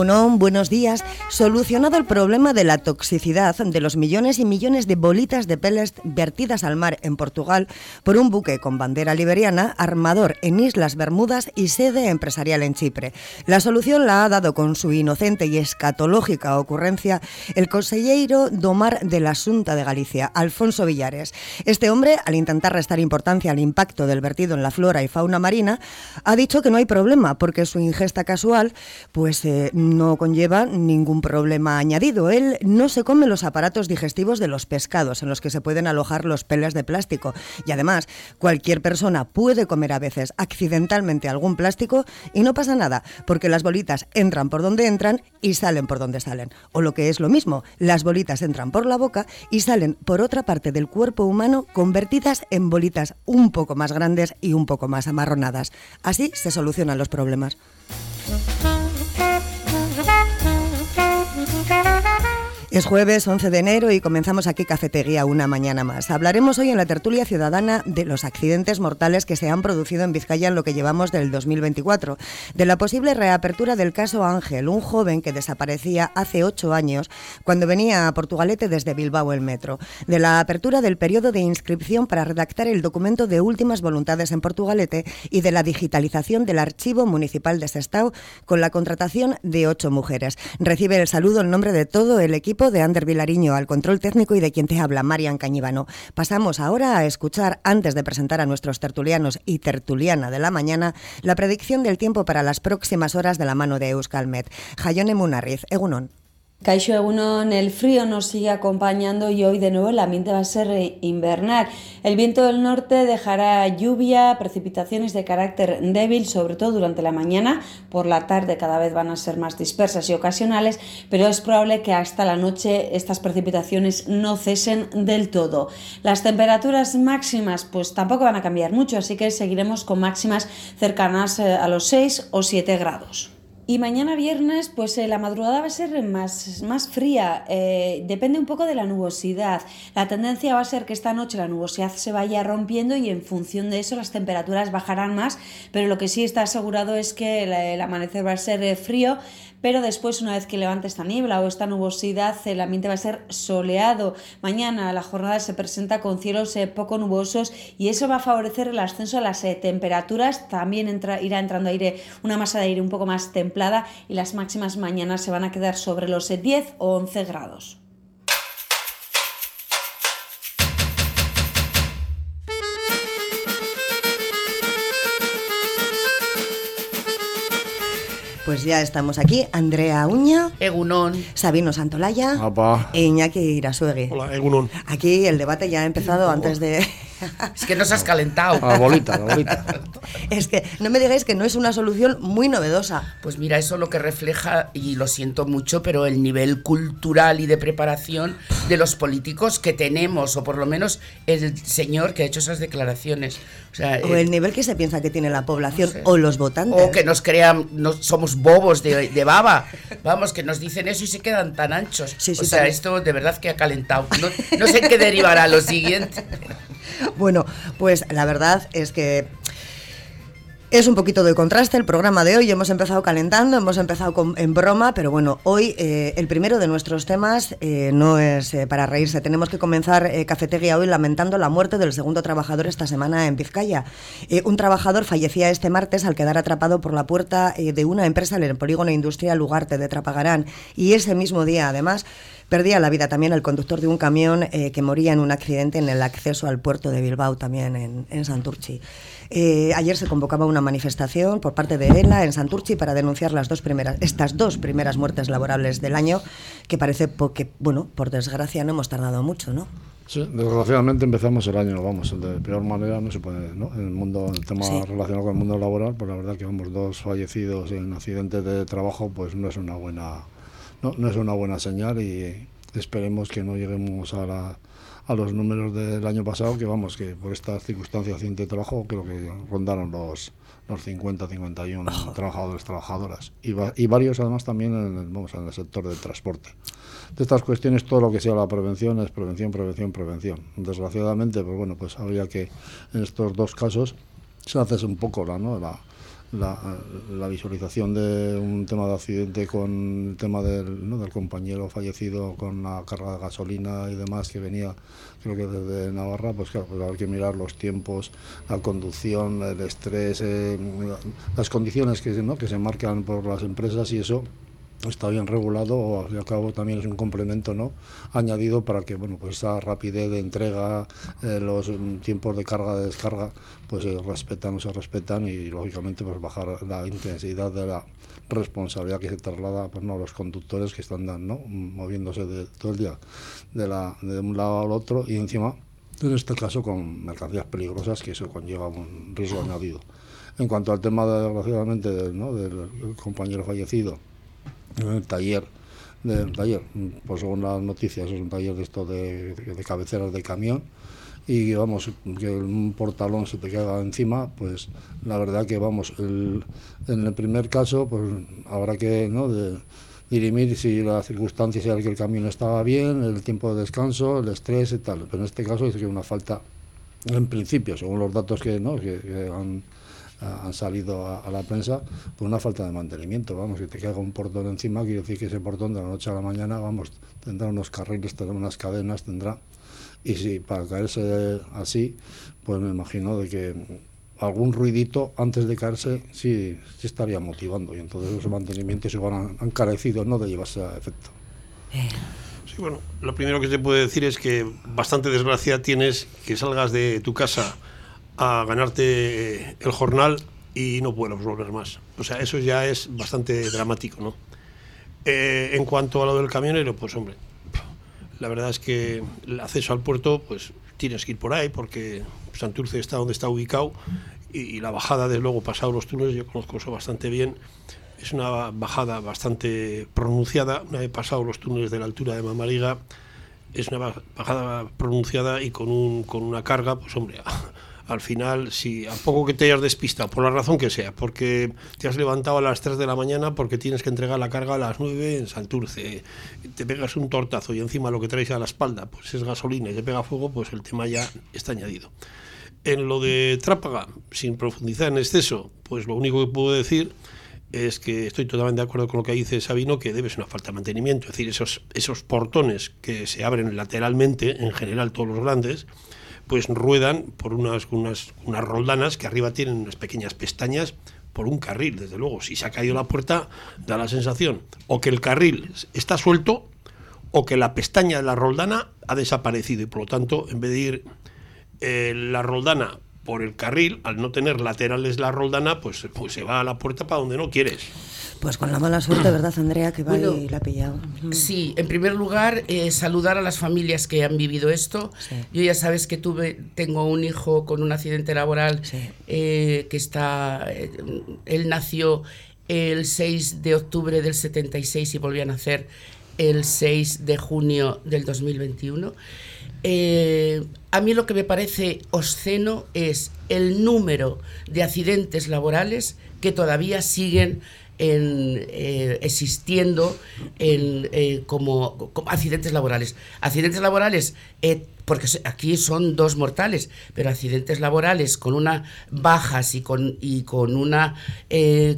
Egunon, buenos días. Solucionado el problema de la toxicidad de los millones y millones de bolitas de peles vertidas al mar en Portugal por un buque con bandera liberiana, armador en Islas Bermudas y sede empresarial en Chipre. La solución la ha dado con su inocente y escatológica ocurrencia el consejero domar de la Junta de Galicia, Alfonso Villares. Este hombre, al intentar restar importancia al impacto del vertido en la flora y fauna marina, ha dicho que no hay problema porque su ingesta casual pues eh, no conlleva ningún problema añadido. Él no se come los aparatos digestivos de los pescados en los que se pueden alojar los peles de plástico. Y además, cualquier persona puede comer a veces accidentalmente algún plástico y no pasa nada, porque las bolitas entran por donde entran y salen por donde salen. O lo que es lo mismo, las bolitas entran por la boca y salen por otra parte del cuerpo humano convertidas en bolitas un poco más grandes y un poco más amarronadas. Así se solucionan los problemas. Es jueves 11 de enero y comenzamos aquí Cafetería una mañana más. Hablaremos hoy en la tertulia ciudadana de los accidentes mortales que se han producido en Vizcaya en lo que llevamos del 2024, de la posible reapertura del caso Ángel, un joven que desaparecía hace ocho años cuando venía a Portugalete desde Bilbao el metro, de la apertura del periodo de inscripción para redactar el documento de últimas voluntades en Portugalete y de la digitalización del archivo municipal de Sestao con la contratación de ocho mujeres. Recibe el saludo en nombre de todo el equipo de Ander Vilariño al control técnico y de quien te habla, Marian Cañíbano. Pasamos ahora a escuchar, antes de presentar a nuestros tertulianos y tertuliana de la mañana, la predicción del tiempo para las próximas horas de la mano de Euskalmet. Jayone Munarriz, Egunon. Caixo Egunon, el frío nos sigue acompañando y hoy de nuevo el ambiente va a ser eh, invernal. El viento del norte dejará lluvia, precipitaciones de carácter débil, sobre todo durante la mañana. Por la tarde cada vez van a ser más dispersas y ocasionales, pero es probable que hasta la noche estas precipitaciones no cesen del todo. Las temperaturas máximas pues tampoco van a cambiar mucho, así que seguiremos con máximas cercanas eh, a los 6 o 7 grados. Y mañana viernes, pues eh, la madrugada va a ser más, más fría, eh, depende un poco de la nubosidad. La tendencia va a ser que esta noche la nubosidad se vaya rompiendo y en función de eso las temperaturas bajarán más, pero lo que sí está asegurado es que el, amanecer va a ser eh, frío, pero después una vez que levante esta niebla o esta nubosidad el ambiente va a ser soleado. Mañana la jornada se presenta con cielos poco nubosos y eso va a favorecer el ascenso de las temperaturas, también irá entrando aire, una masa de aire un poco más templada y las máximas mañanas se van a quedar sobre los 10 o 11 grados. Pues ya estamos aquí. Andrea Uña. Egunón. Sabino Santolaya. E Iñaki Irasuegui. Hola, Egunón. Aquí el debate ya ha empezado antes de... Es que nos has calentado. La bolita, la bolita. es que no me digáis que no es una solución muy novedosa. Pues mira, eso lo que refleja, y lo siento mucho, pero el nivel cultural y de preparación de los políticos que tenemos, o por lo menos el señor que ha hecho esas declaraciones. O, sea, el, nivel que se piensa que tiene la población o los votantes. O que nos crean, no, somos bobos de, baba. Vamos, que nos dicen eso y se quedan tan anchos. o sea, esto de verdad que ha calentado. No, no sé qué derivará lo siguiente. Bueno, pues la verdad es que es un poquito de contraste el programa de hoy. Hemos empezado calentando, hemos empezado en broma, pero bueno, hoy eh, el primero de nuestros temas eh, no es eh, para reírse. Tenemos que comenzar Cafetería hoy lamentando la muerte del segundo trabajador esta semana en Vizcaya. un trabajador fallecía este martes al quedar atrapado por la puerta de una empresa en el polígono industrial Ugarte de Trapagarán. Y ese mismo día, además, perdía la vida también el conductor de un camión que moría en un accidente en el acceso al puerto de Bilbao, también en, en Santurchi. Eh, ayer se convocaba una manifestación por parte de ELA en Santurchi para denunciar las dos primeras, estas dos primeras muertes laborables del año, que parece que, bueno, por desgracia no hemos tardado mucho, ¿no? Sí, desgraciadamente empezamos el año, vamos, de peor manera no se puede, ¿no? En el mundo, el tema relacionado con el mundo laboral, pues la verdad que vamos dos fallecidos en accidentes de trabajo, pues no es una buena, no, no es una buena señal y esperemos que no lleguemos a la a los números del año pasado, que vamos, que por estas circunstancias de trabajo creo que rondaron los, los 50, 51 trabajadores, trabajadoras. Y, y, varios además también en el, vamos, en el sector del transporte. De estas cuestiones, todo lo que sea la prevención es prevención, prevención, prevención. Desgraciadamente, pues bueno, pues habría que en estos dos casos se hace un poco la, ¿no? la, la, visualización de un tema de accidente con el tema del, ¿no? del compañero fallecido con la carga de gasolina y demás que venía creo que desde Navarra, pues claro, pues hay que mirar los tiempos, la conducción, el estrés, eh, las condiciones que, ¿no? que se marcan por las empresas y eso está bien regulado, al cabo también es un complemento ¿no? añadido para que bueno, pues esa rapidez de entrega, eh, los tiempos de carga, de descarga, pues se respetan o se respetan y lógicamente pues bajar la intensidad de la responsabilidad que se traslada pues, ¿no? a los conductores que están ¿no? moviéndose de, todo el día de, la, de un lado al otro y encima, en este caso, con mercancías peligrosas que eso conlleva un riesgo añadido. En cuanto al tema, desgraciadamente, ¿no? del compañero fallecido, en el taller del taller, pues según las noticias es un taller de esto de, cabeceras de camión y vamos, que un portalón se te caiga encima, pues la verdad que vamos, en el primer caso pues habrá que ¿no? de, dirimir si las circunstancias era que el camión estaba bien, el tiempo de descanso, el estrés y tal, pero en este caso es que una falta, en principio, según los datos que, ¿no? que han han salido a, la prensa por una falta de mantenimiento. Vamos, si te caiga un portón encima, quiere decir que ese portón de la noche a la mañana, vamos, tendrá unos carriles, tendrá unas cadenas, tendrá. Y si para caerse así, pues me imagino de que algún ruidito antes de caerse sí, sí estaría motivando. Y entonces ese mantenimiento se van han carecido no de llevarse a efecto. Sí, bueno, lo primero que te puedo decir es que bastante desgracia tienes que salgas de tu casa a ganarte el jornal y no puedes volver más. O sea, eso ya es bastante dramático, ¿no? Eh, en cuanto a lo del camionero, pues hombre, la verdad es que el acceso al puerto, pues tienes que ir por ahí porque Santurce está donde está ubicado y, la bajada, desde luego, pasado los túneles, yo conozco eso bastante bien, es una bajada bastante pronunciada. Una vez pasado los túneles de la altura de Mamariga, es una bajada pronunciada y con, un, con una carga, pues hombre, al final, si a poco que te hayas despistado, por la razón que sea, porque te has levantado a las 3 de la mañana porque tienes que entregar la carga a las 9 en Santurce, te pegas un tortazo y encima lo que traes a la espalda pues es gasolina y te pega fuego, pues el tema ya está añadido. En lo de Trápaga, sin profundizar en exceso, pues lo único que puedo decir es que estoy totalmente de acuerdo con lo que dice Sabino, que debe ser una falta de mantenimiento, es decir, esos, esos portones que se abren lateralmente, en general todos los grandes, pues ruedan por unas, unas, unas roldanas que arriba tienen unas pequeñas pestañas por un carril, desde luego. Si se ha caído la puerta, da la sensación o que el carril está suelto o que la pestaña de la roldana ha desaparecido y por lo tanto, en vez de ir eh, la roldana por el carril, al no tener laterales la roldana, pues, pues se va a la puerta para donde no quieres. Pues con la mala suerte, ¿verdad, Andrea? Que va y la ha pillado. Sí, en primer lugar, eh, saludar a las familias que han vivido esto. Yo ya sabes que tuve, tengo un hijo con un accidente laboral eh, que está, eh, él nació el 6 de octubre del 76 y volvió a nacer el 6 de junio del 2021. A mí lo que me parece obsceno es el número de accidentes laborales que todavía siguen en, eh, existiendo eh, como, accidentes laborales. Accidentes laborales, eh, porque aquí son dos mortales, pero accidentes laborales con unas bajas y con, una,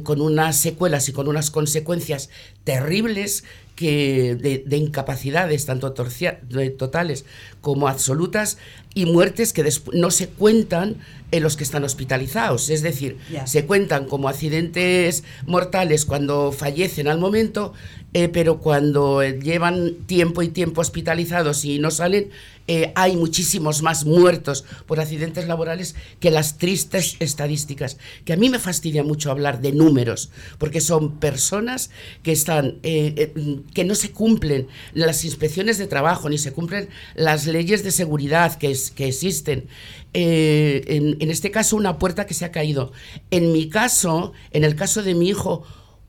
con unas secuelas y con unas consecuencias terribles que de, incapacidades tanto totales como absolutas y muertes que no se cuentan en los que están hospitalizados. Es decir, se cuentan como accidentes mortales cuando fallecen al momento, eh, pero cuando llevan tiempo y tiempo hospitalizados y no salen, eh, hay muchísimos más muertos por accidentes laborales que las tristes estadísticas. Que a mí me fastidia mucho hablar de números, porque son personas que están, eh, que no se cumplen las inspecciones de trabajo ni se cumplen las leyes de seguridad que, que existen. en, en este caso, una puerta que se ha caído. En mi caso, en el caso de mi hijo,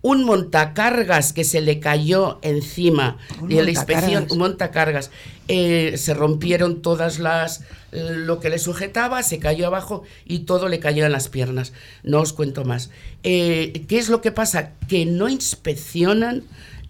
un montacargas que se le cayó encima de la inspección, un montacargas. Eh, se rompieron todas las lo que le sujetaba, se cayó abajo y todo le cayó en las piernas. No os cuento más. Eh, ¿Qué es lo que pasa? Que no inspeccionan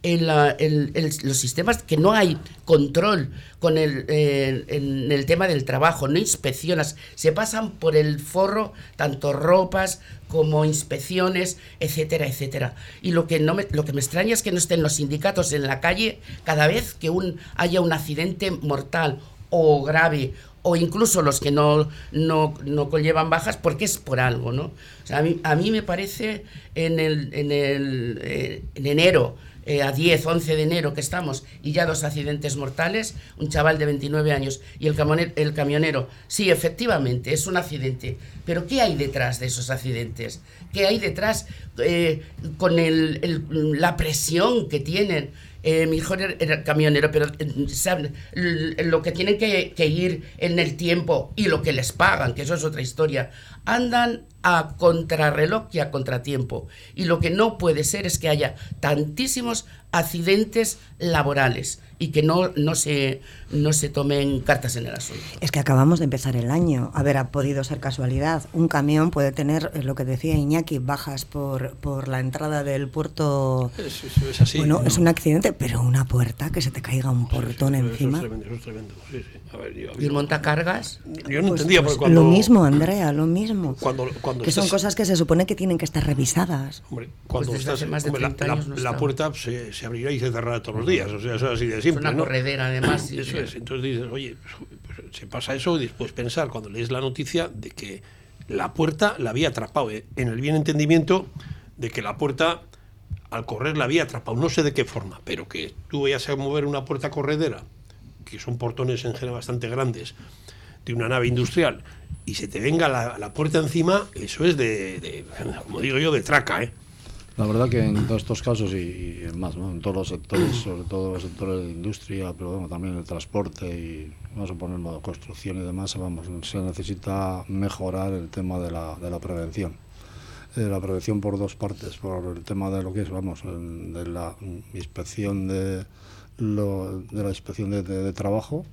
en, los sistemas, que no hay control con el, en el tema del trabajo, no inspeccionas, se pasan por el forro tanto ropas como inspecciones, etcétera, etcétera. Y lo que, no me, lo que me extraña es que no estén los sindicatos en la calle cada vez que un, haya un accidente mortal o grave o incluso los que no, no, no conllevan bajas porque es por algo, ¿no? a, mí, a mí me parece en, el, en, el, eh, en enero eh, a 10, 11 de enero que estamos y ya dos accidentes mortales, un chaval de 29 años y el camionero, el camionero. Sí, efectivamente, es un accidente, pero ¿qué hay detrás de esos accidentes? ¿Qué hay detrás eh, con el, la presión que tienen? Eh, mi hijo era, camionero, pero ¿saben? lo que tienen que, ir en el tiempo y lo que les pagan, que eso es otra historia, andan a contrarreloj y a contratiempo. Y lo que no puede ser es que haya tantísimos accidentes laborales y que no, no, se, no se tomen cartas en el asunto. Es que acabamos de empezar el año. A ver, ha podido ser casualidad. Un camión puede tener, eh, lo que decía Iñaki, bajas por, por la entrada del puerto. es así. Bueno, es un accidente, pero una puerta, que se te caiga un portón encima. Eso es tremendo, eso es tremendo. Sí, sí. A ver, yo, ¿Y el montacargas? Yo no pues, entendía pues, cuando, Lo mismo, Andrea, lo mismo. Cuando, cuando que son cosas que se supone que tienen que estar revisadas. Hombre, cuando pues estás, más de hombre, la, años la, no la puerta se, se, abrirá y se cerrará todos los días. O sea, eso es así de simple. Es una ¿no? corredera, además. Eso es. Entonces dices, oye, pues, se pasa eso y después pensar cuando lees la noticia de que la puerta la había atrapado, ¿eh? en el bien entendimiento de que la puerta al correr la había atrapado, no sé de qué forma, pero que tú vayas a mover una puerta corredera, que son portones en general bastante grandes, de una nave industrial, y se te venga la, la puerta encima, eso es de, de, como digo yo, de traca, ¿eh? La verdad que en todos estos casos y, y más, ¿no? en todos los sectores, sobre todo los sectores de industria, pero bueno, también el transporte y vamos a poner modo construcción y demás, vamos, se necesita mejorar el tema de la, de la prevención. Eh, la prevención por dos partes, por el tema de lo que es, vamos, de la inspección de, lo, de la inspección de, de, de trabajo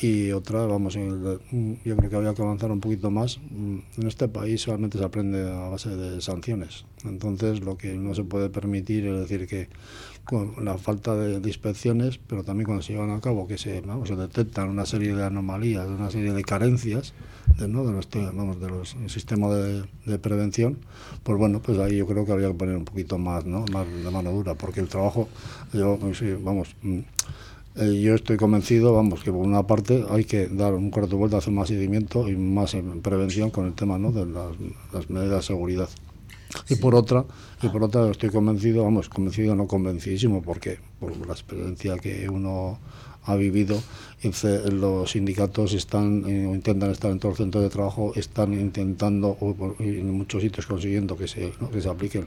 y otra, vamos, yo creo que había que avanzar un poquito más. En este país solamente se aprende a base de sanciones. Entonces, lo que no se puede permitir es decir que con la falta de, inspecciones, pero también cuando se llevan a cabo que se, vamos, se detectan una serie de anomalías, una serie de carencias de, ¿no? de, nuestro, vamos, de los de, de, prevención, pues bueno, pues ahí yo creo que habría que poner un poquito más, ¿no? más de mano dura, porque el trabajo, yo, vamos eh, yo estoy convencido, vamos, que por una parte hay que dar un cuarto de vuelta, hacer más seguimiento y más prevención con el tema ¿no? de las, las medidas de seguridad. Y por otra, y por otra estoy convencido, vamos, convencido no convencidísimo, porque por la experiencia que uno ha vivido, los sindicatos están eh, intentan estar en todos los centros de trabajo, están intentando, o, en muchos sitios consiguiendo que se, que se apliquen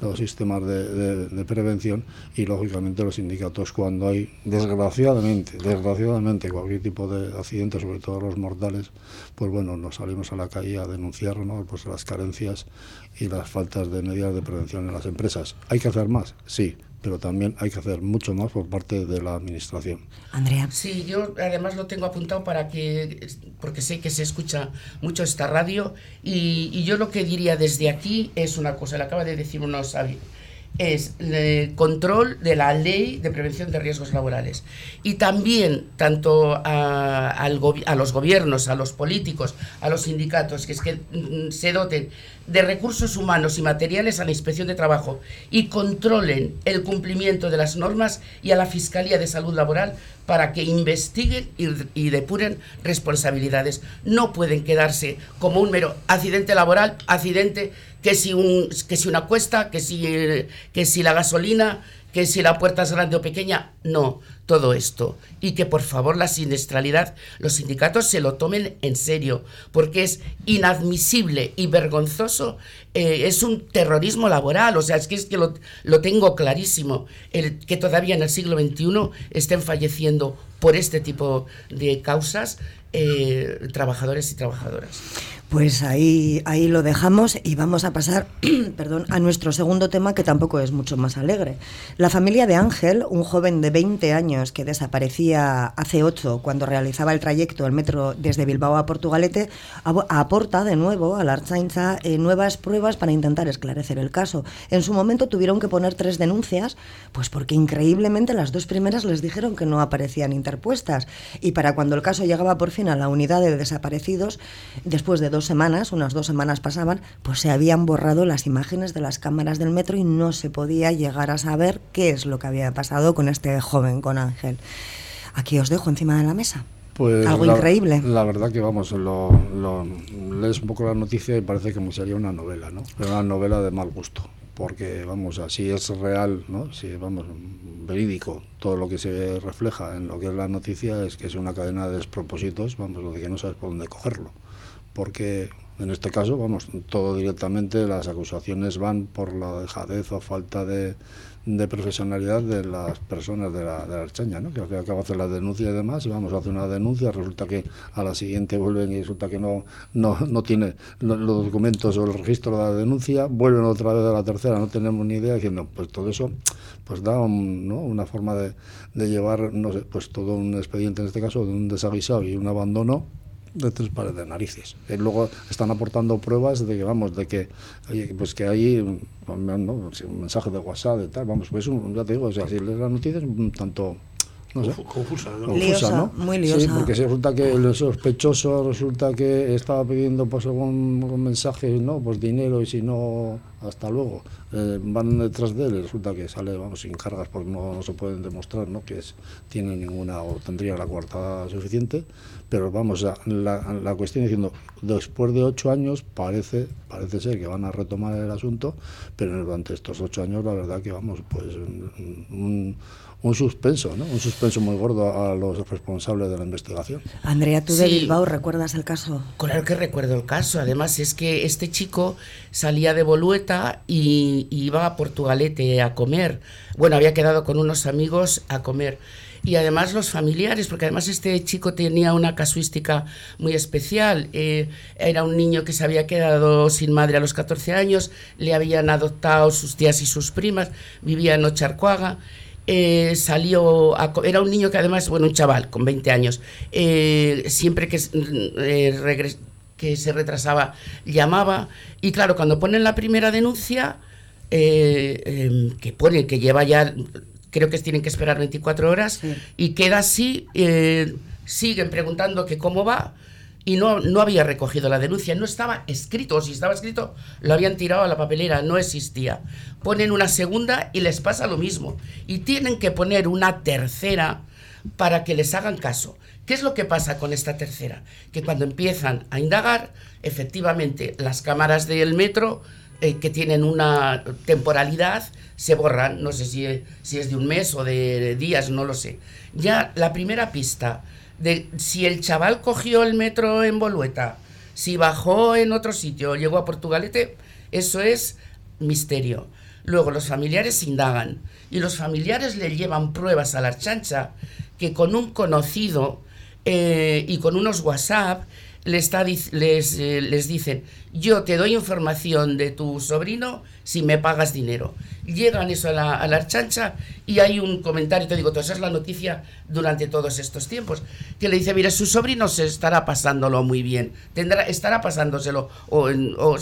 los sistemas de, de, de, prevención y lógicamente los sindicatos cuando hay, desgraciadamente, desgraciadamente cualquier tipo de accidente, sobre todo los mortales, pues bueno, nos salimos a la calle a denunciar ¿no? pues las carencias y las faltas de medidas de prevención en las empresas. ¿Hay que hacer más? Sí, pero también hay que hacer mucho más por parte de la administración. Andrea. Sí, yo además lo tengo apuntado para que, porque sé que se escucha mucho esta radio, y, y yo lo que diría desde aquí es una cosa, le acaba de decir uno sabio es el control de la ley de prevención de riesgos laborales. Y también, tanto a, a, los gobiernos, a los políticos, a los sindicatos, que es que mm, se doten de recursos humanos y materiales a la inspección de trabajo y controlen el cumplimiento de las normas y a la Fiscalía de Salud Laboral para que investiguen y, depuren responsabilidades. No pueden quedarse como un mero accidente laboral, accidente que si, un, que si una cuesta, que si, que si la gasolina, que si la puerta es grande o pequeña, no, todo esto. Y que por favor la siniestralidad, los sindicatos se lo tomen en serio, porque es inadmisible y vergonzoso, eh, es un terrorismo laboral, o sea, es que, es que lo, lo tengo clarísimo, el, que todavía en el siglo XXI estén falleciendo por este tipo de causas eh, trabajadores y trabajadoras. Pues ahí, ahí lo dejamos y vamos a pasar perdón, a nuestro segundo tema que tampoco es mucho más alegre. La familia de Ángel, un joven de 20 años que desaparecía hace 8 cuando realizaba el trayecto el metro desde Bilbao a Portugalete, aporta de nuevo a la Archainza eh, nuevas pruebas para intentar esclarecer el caso. En su momento tuvieron que poner tres denuncias, pues porque increíblemente las dos primeras les dijeron que no aparecían interpuestas. Y para cuando el caso llegaba por fin a la unidad de desaparecidos, después de dos semanas, unas dos semanas pasaban, pues se habían borrado las imágenes de las cámaras del metro y no se podía llegar a saber qué es lo que había pasado con este joven, con Ángel. Aquí os dejo encima de la mesa. Pues Algo increíble. La verdad que vamos, lo, lees un poco la noticia y parece que sería una novela, ¿no? Pero una novela de mal gusto, porque vamos, así es real, ¿no? Si vamos, verídico, todo lo que se refleja en lo que es la noticia es que es una cadena de despropósitos, vamos, lo de que no sabes por dónde cogerlo porque en este caso, vamos, todo directamente, las acusaciones van por la dejadez o falta de, profesionalidad de las personas de la, de la archaña, ¿no? que al cabo hacen la denuncia y demás, y vamos a hacer una denuncia, resulta que a la siguiente vuelven y resulta que no, no, no tiene los, documentos o el registro de la denuncia, vuelven otra vez a la tercera, no tenemos ni idea, diciendo, pues todo eso pues da una forma de, de llevar, no sé, pues todo un expediente en este caso, de un desaguisado y un abandono de tres pares de narices. Y luego están aportando pruebas de que, vamos, de que, oye, pues que hay un mensaje de WhatsApp, de tal, vamos, pues ya te digo, o sea, si lees las noticias, un tanto no sé. Confusa, ¿no? Confusa, ¿no? Muy liosa. Sí, porque resulta que el sospechoso resulta que estaba pidiendo pues algún mensaje, no, pues dinero y si no, hasta luego. Eh, van detrás de él resulta que sale, vamos, sin cargas porque no, se pueden demostrar, ¿no? Que es, tiene ninguna o tendría la coartada suficiente. Pero vamos, la, la cuestión diciendo, después de ocho años parece, parece ser que van a retomar el asunto, pero durante estos ocho años la verdad que vamos, pues un un suspenso, ¿no? Un suspenso muy gordo a los responsables de la investigación. Andrea, tú de Bilbao, ¿recuerdas el caso? Claro que recuerdo el caso. Además, es que este chico salía de Bolueta y iba a Portugalete a comer. Bueno, había quedado con unos amigos a comer. Y además los familiares, porque además este chico tenía una casuística muy especial. Eh, era un niño que se había quedado sin madre a los 14 años, le habían adoptado sus tías y sus primas, vivía en Ocharcuaga eh, salió, era un niño que además, bueno, un chaval con 20 años, eh, siempre que, eh, que se retrasaba llamaba y claro, cuando ponen la primera denuncia, que ponen que lleva ya, creo que tienen que esperar 24 horas y queda así, siguen preguntando que cómo va y no, no había recogido la denuncia, no estaba escrito, o si estaba escrito, lo habían tirado a la papelera, no existía. Ponen una segunda y les pasa lo mismo. Y tienen que poner una tercera para que les hagan caso. ¿Qué es lo que pasa con esta tercera? Que cuando empiezan a indagar, efectivamente las cámaras del metro, eh, que tienen una temporalidad, se borran. No sé si, si es de un mes o de días, no lo sé. Ya la primera pista de si el chaval cogió el metro en Bolueta, si bajó en otro sitio, llegó a Portugalete, eso es misterio. Luego los familiares indagan y los familiares le llevan pruebas a la chancha que con un conocido eh, y con unos WhatsApp les, les, eh, les dicen, yo te doy información de tu sobrino si me pagas dinero. Llegan eso a la, a la chancha y hay un comentario, te digo, esa es la noticia durante todos estos tiempos, que le dice, mira, su sobrino se estará pasándolo muy bien, tendrá, estará pasándoselo o, o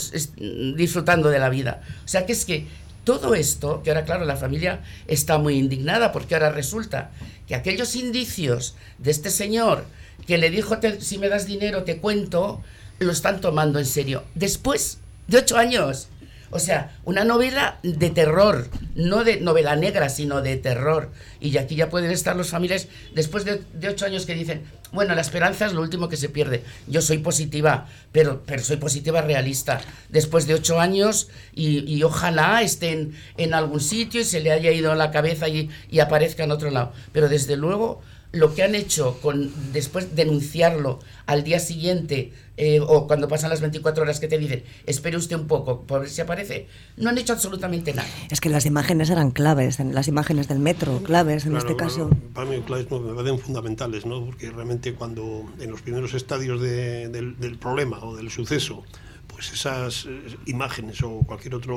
disfrutando de la vida. O sea que es que todo esto, que ahora claro, la familia está muy indignada porque ahora resulta que aquellos indicios de este señor que le dijo, si me das dinero te cuento, lo están tomando en serio. Después de ocho años. O sea, una novela de terror, no de novela negra, sino de terror. Y aquí ya pueden estar los familiares después de, ocho años que dicen, bueno, la esperanza es lo último que se pierde. Yo soy positiva, pero, pero soy positiva realista. Después de ocho años y, ojalá estén en algún sitio y se le haya ido la cabeza y, y aparezca en otro lado. Pero desde luego lo que han hecho con después denunciarlo al día siguiente eh, o cuando pasan las 24 horas que te dicen, espere usted un poco, por ver si aparece, no han hecho absolutamente nada. Es que las imágenes eran claves, las imágenes del metro, claves en este caso. Para mí, claves me parecen fundamentales, ¿no? porque realmente cuando en los primeros estadios del, del problema o del suceso, pues esas eh, imágenes o cualquier otra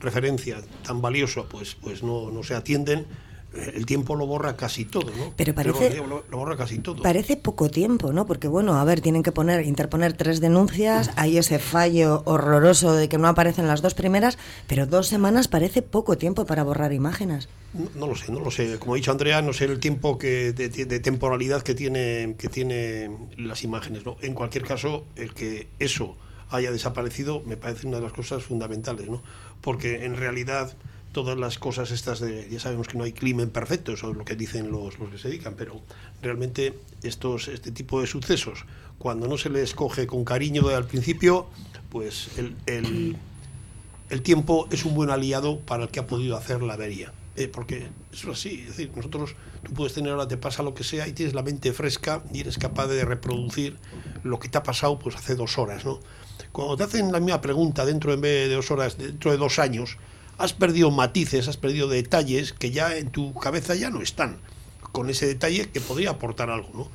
referencia tan valiosa, pues, pues no, no se atienden el tiempo lo borra casi todo, ¿no? Pero parece, lo, borra casi todo. Parece poco tiempo, ¿no? Porque bueno, a ver, tienen que poner, interponer tres denuncias, hay ese fallo horroroso de que no aparecen las dos primeras, pero dos semanas parece poco tiempo para borrar imágenes. No, lo sé, no lo sé. Como ha dicho Andrea, no sé el tiempo que de, temporalidad que tiene que tiene las imágenes, ¿no? En cualquier caso, el que eso haya desaparecido me parece una de las cosas fundamentales, ¿no? Porque en realidad todas las cosas estas de, ya sabemos que no hay crimen perfecto, eso es lo que dicen los, los que se dedican, pero realmente estos, este tipo de sucesos, cuando no se les coge con cariño al principio, pues el, el, el tiempo es un buen aliado para el que ha podido hacer la avería. Eh, porque eso es así, es decir, nosotros, tú puedes tener ahora, te pasa lo que sea y tienes la mente fresca y eres capaz de reproducir lo que te ha pasado pues hace dos horas, ¿no? Cuando te hacen la misma pregunta dentro de dos horas, dentro de dos años, has perdido matices, has perdido detalles que ya en tu cabeza ya no están, con ese detalle que podría aportar algo, ¿no?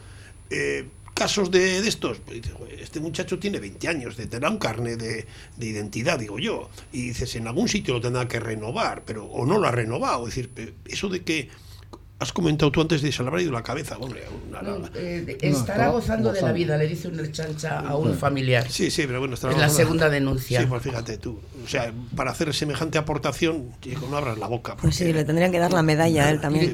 Eh, casos de, estos, pues, este muchacho tiene 20 años, de tener un carnet de, de, identidad, digo yo, y dices, en algún sitio lo tendrá que renovar, pero o no lo ha renovado, es decir, eso de que Has comentado tú antes de se le habrá ido la cabeza, hombre. Eh, estará gozando de la vida, le dice una chancha a un familiar. Sí, sí, pero bueno, estará Es la segunda denuncia. Sí, pues fíjate tú. O sea, para hacer semejante aportación, chico, no abras la boca. Pues sí, le tendrían que dar la medalla a él también.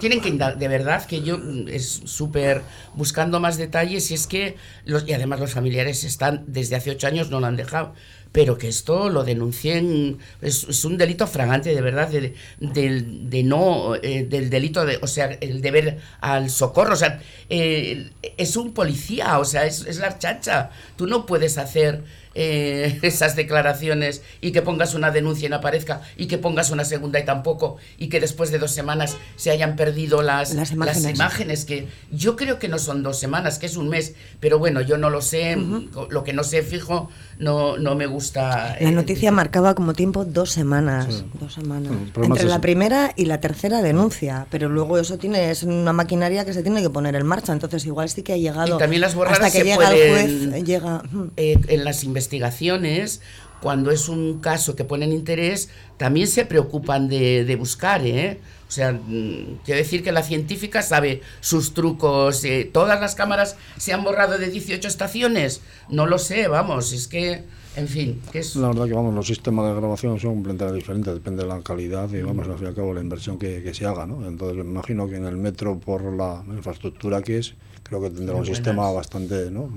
Tienen que, dar, de verdad que yo es súper buscando más detalles y es que, los, y además los familiares están, desde hace ocho años no lo han dejado pero que esto lo denuncien, es, un delito fragante, de verdad, de, no, eh, del delito, de, o sea, el deber al socorro, o sea, eh, es un policía, o sea, es, es la chacha, tú no puedes hacer eh, esas declaraciones y que pongas una denuncia y no aparezca y que pongas una segunda y tampoco y que después de dos semanas se hayan perdido las, las, imágenes. que yo creo que no son dos semanas, que es un mes, pero bueno, yo no lo sé, lo que no sé fijo no, no me gusta. La noticia marcaba como tiempo dos semanas, dos semanas. entre la primera y la tercera denuncia, pero luego eso tiene es una maquinaria que se tiene que poner en marcha, entonces igual sí que ha llegado también las hasta que llega el juez, llega eh, en las investigaciones investigaciones, cuando es un caso que ponen interés, también se preocupan de, buscar, ¿eh? O sea, mm, quiero decir que la científica sabe sus trucos. Eh, ¿Todas las cámaras se han borrado de 18 estaciones? No lo sé, vamos, es que, en fin. Que es... La verdad que, vamos, los sistemas de grabación son completamente diferentes, depende de la calidad y, vamos, al fin y al cabo, la inversión que, que se haga, ¿no? Entonces, me imagino que en el metro, por la infraestructura que es, creo que tendrá un sistema bastante ¿no?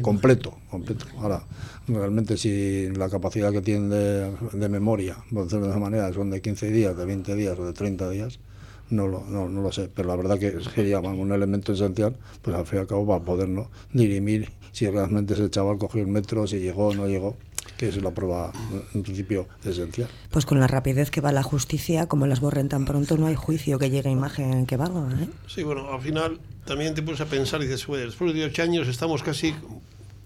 completo, completo. Ahora, realmente si la capacidad que tienen de, memoria, por decirlo de una manera, son de 15 días, de 20 días o de 30 días, no lo, no, no lo sé, pero la verdad que sería un elemento esencial, pues al fin y al cabo para poder ¿no? dirimir si realmente ese chaval cogió el metro, si llegó o no llegó que es la prueba en principio esencial. Pues con la rapidez que va la justicia, como las borren tan pronto, no hay juicio que llegue a imagen que valga. ¿eh? Sí, bueno, al final también te pones a pensar y dices, bueno, después de ocho años estamos casi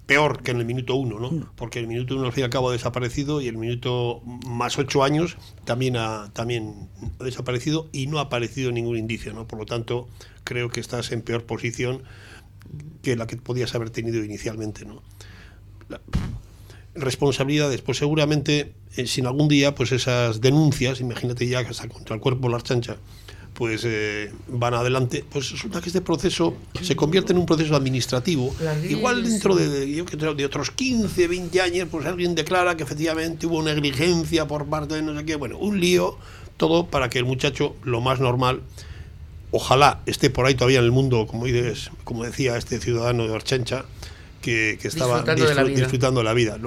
peor que en el minuto uno, ¿no? Mm. Porque el minuto uno al fin y al cabo ha desaparecido y el minuto más ocho años también ha, también ha desaparecido y no ha aparecido ningún indicio, ¿no? Por lo tanto, creo que estás en peor posición que la que podías haber tenido inicialmente, ¿no? Responsabilidades, pues seguramente eh, sin algún día pues esas denuncias, imagínate ya que hasta contra el cuerpo la chancha, pues eh, van adelante, pues resulta que este proceso se convierte en un proceso administrativo. Igual dentro de, yo, de otros 15, 20 años, pues alguien declara que efectivamente hubo negligencia por parte de no sé qué, bueno, un lío, todo para que el muchacho, lo más normal, ojalá esté por ahí todavía en el mundo, como, dices, como decía este ciudadano de Archancha, que, estaba disfrutando, de la vida.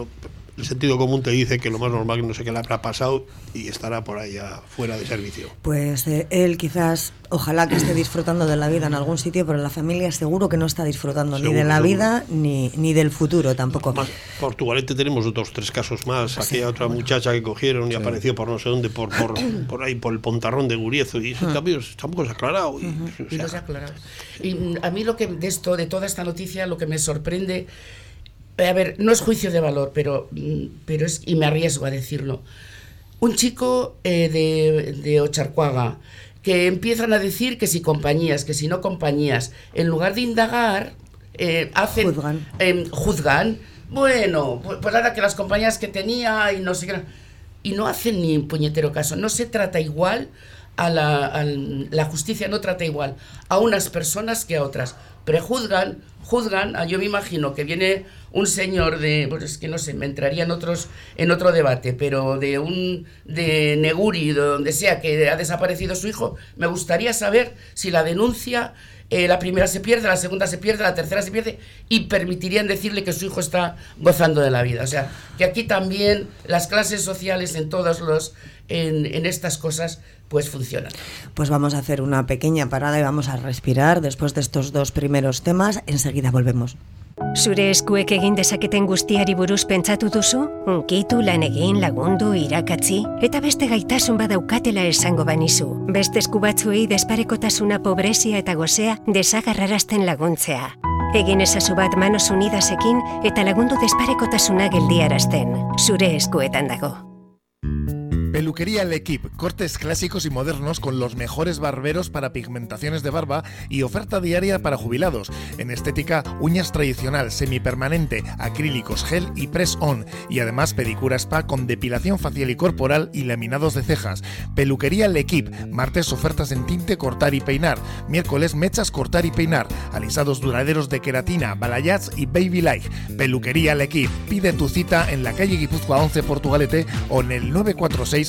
El sentido común te dice que lo más normal que no sé qué le habrá pasado y estará por allá fuera de servicio. Pues eh, él quizás, ojalá que esté disfrutando de la vida en algún sitio, pero la familia seguro que no está disfrutando ni de la vida ni, ni del futuro tampoco. Más, Portugalete tenemos otros tres casos más. Aquella otra muchacha que cogieron y apareció por no sé dónde, por, por, por ahí, por el pontarrón de Guriezo. Y eso también tampoco se ha aclarado. Y, o Y sea, no se ha aclarado. Y mm, a mí lo que de esto, de toda esta noticia, lo que me sorprende, a ver, no es juicio de valor, pero, mm, pero es, y me arriesgo a decirlo. Un chico eh, de, de Ocharcuaga, que empiezan a decir que si compañías, que si no compañías, en lugar de indagar, eh, hacen, Juzgan. em, juzgan. Bueno, pues, pues nada, que las compañías que tenía y no sé qué. Y no hacen ni un puñetero caso. No se trata igual a la, al- la justicia, no trata igual a unas personas que a otras. Prejuzgan, juzgan. ah, Yo me imagino que viene un señor de, pues es que no sé, me entraría en otros, en otro debate, pero de un de Neguri, de donde sea que ha desaparecido su hijo, me gustaría saber si la denuncia eh, la primera se pierde, la segunda se pierde, la tercera se pierde y permitirían decirle que su hijo está gozando de la vida. O sea, que aquí también las clases sociales en todos los en, en estas cosas pues funcionan. Pues vamos a hacer una pequeña parada y vamos a respirar después de estos dos primeros temas. Enseguida volvemos. Zure eskuek egin dezaketen guztiari buruz pentsatu duzu? Unkitu lan egin lagundu irakatzi eta beste gaitasun badaukatela esango banizu. Beste esku batzuei desparekotasuna pobrezia eta gozea desagarrarazten laguntzea. Egin ezazu bat manos unidasekin eta lagundu desparekotasuna geldiarazten. Zure eskuetan dago. Peluquería L'Equipe, cortes clásicos y modernos con los mejores barberos para pigmentaciones de barba y oferta diaria para jubilados. En estética, uñas tradicional, semipermanente, acrílicos, gel y press-on. Y además pedicura spa con depilación facial y corporal y laminados de cejas. Peluquería L'Equipe, martes ofertas en tinte, cortar y peinar. Miércoles mechas, cortar y peinar. Alisados duraderos de queratina, balayage y baby life. Peluquería L'Equipe. Pide tu cita en la calle Guipúzcoa 11 Portugalete o en el 946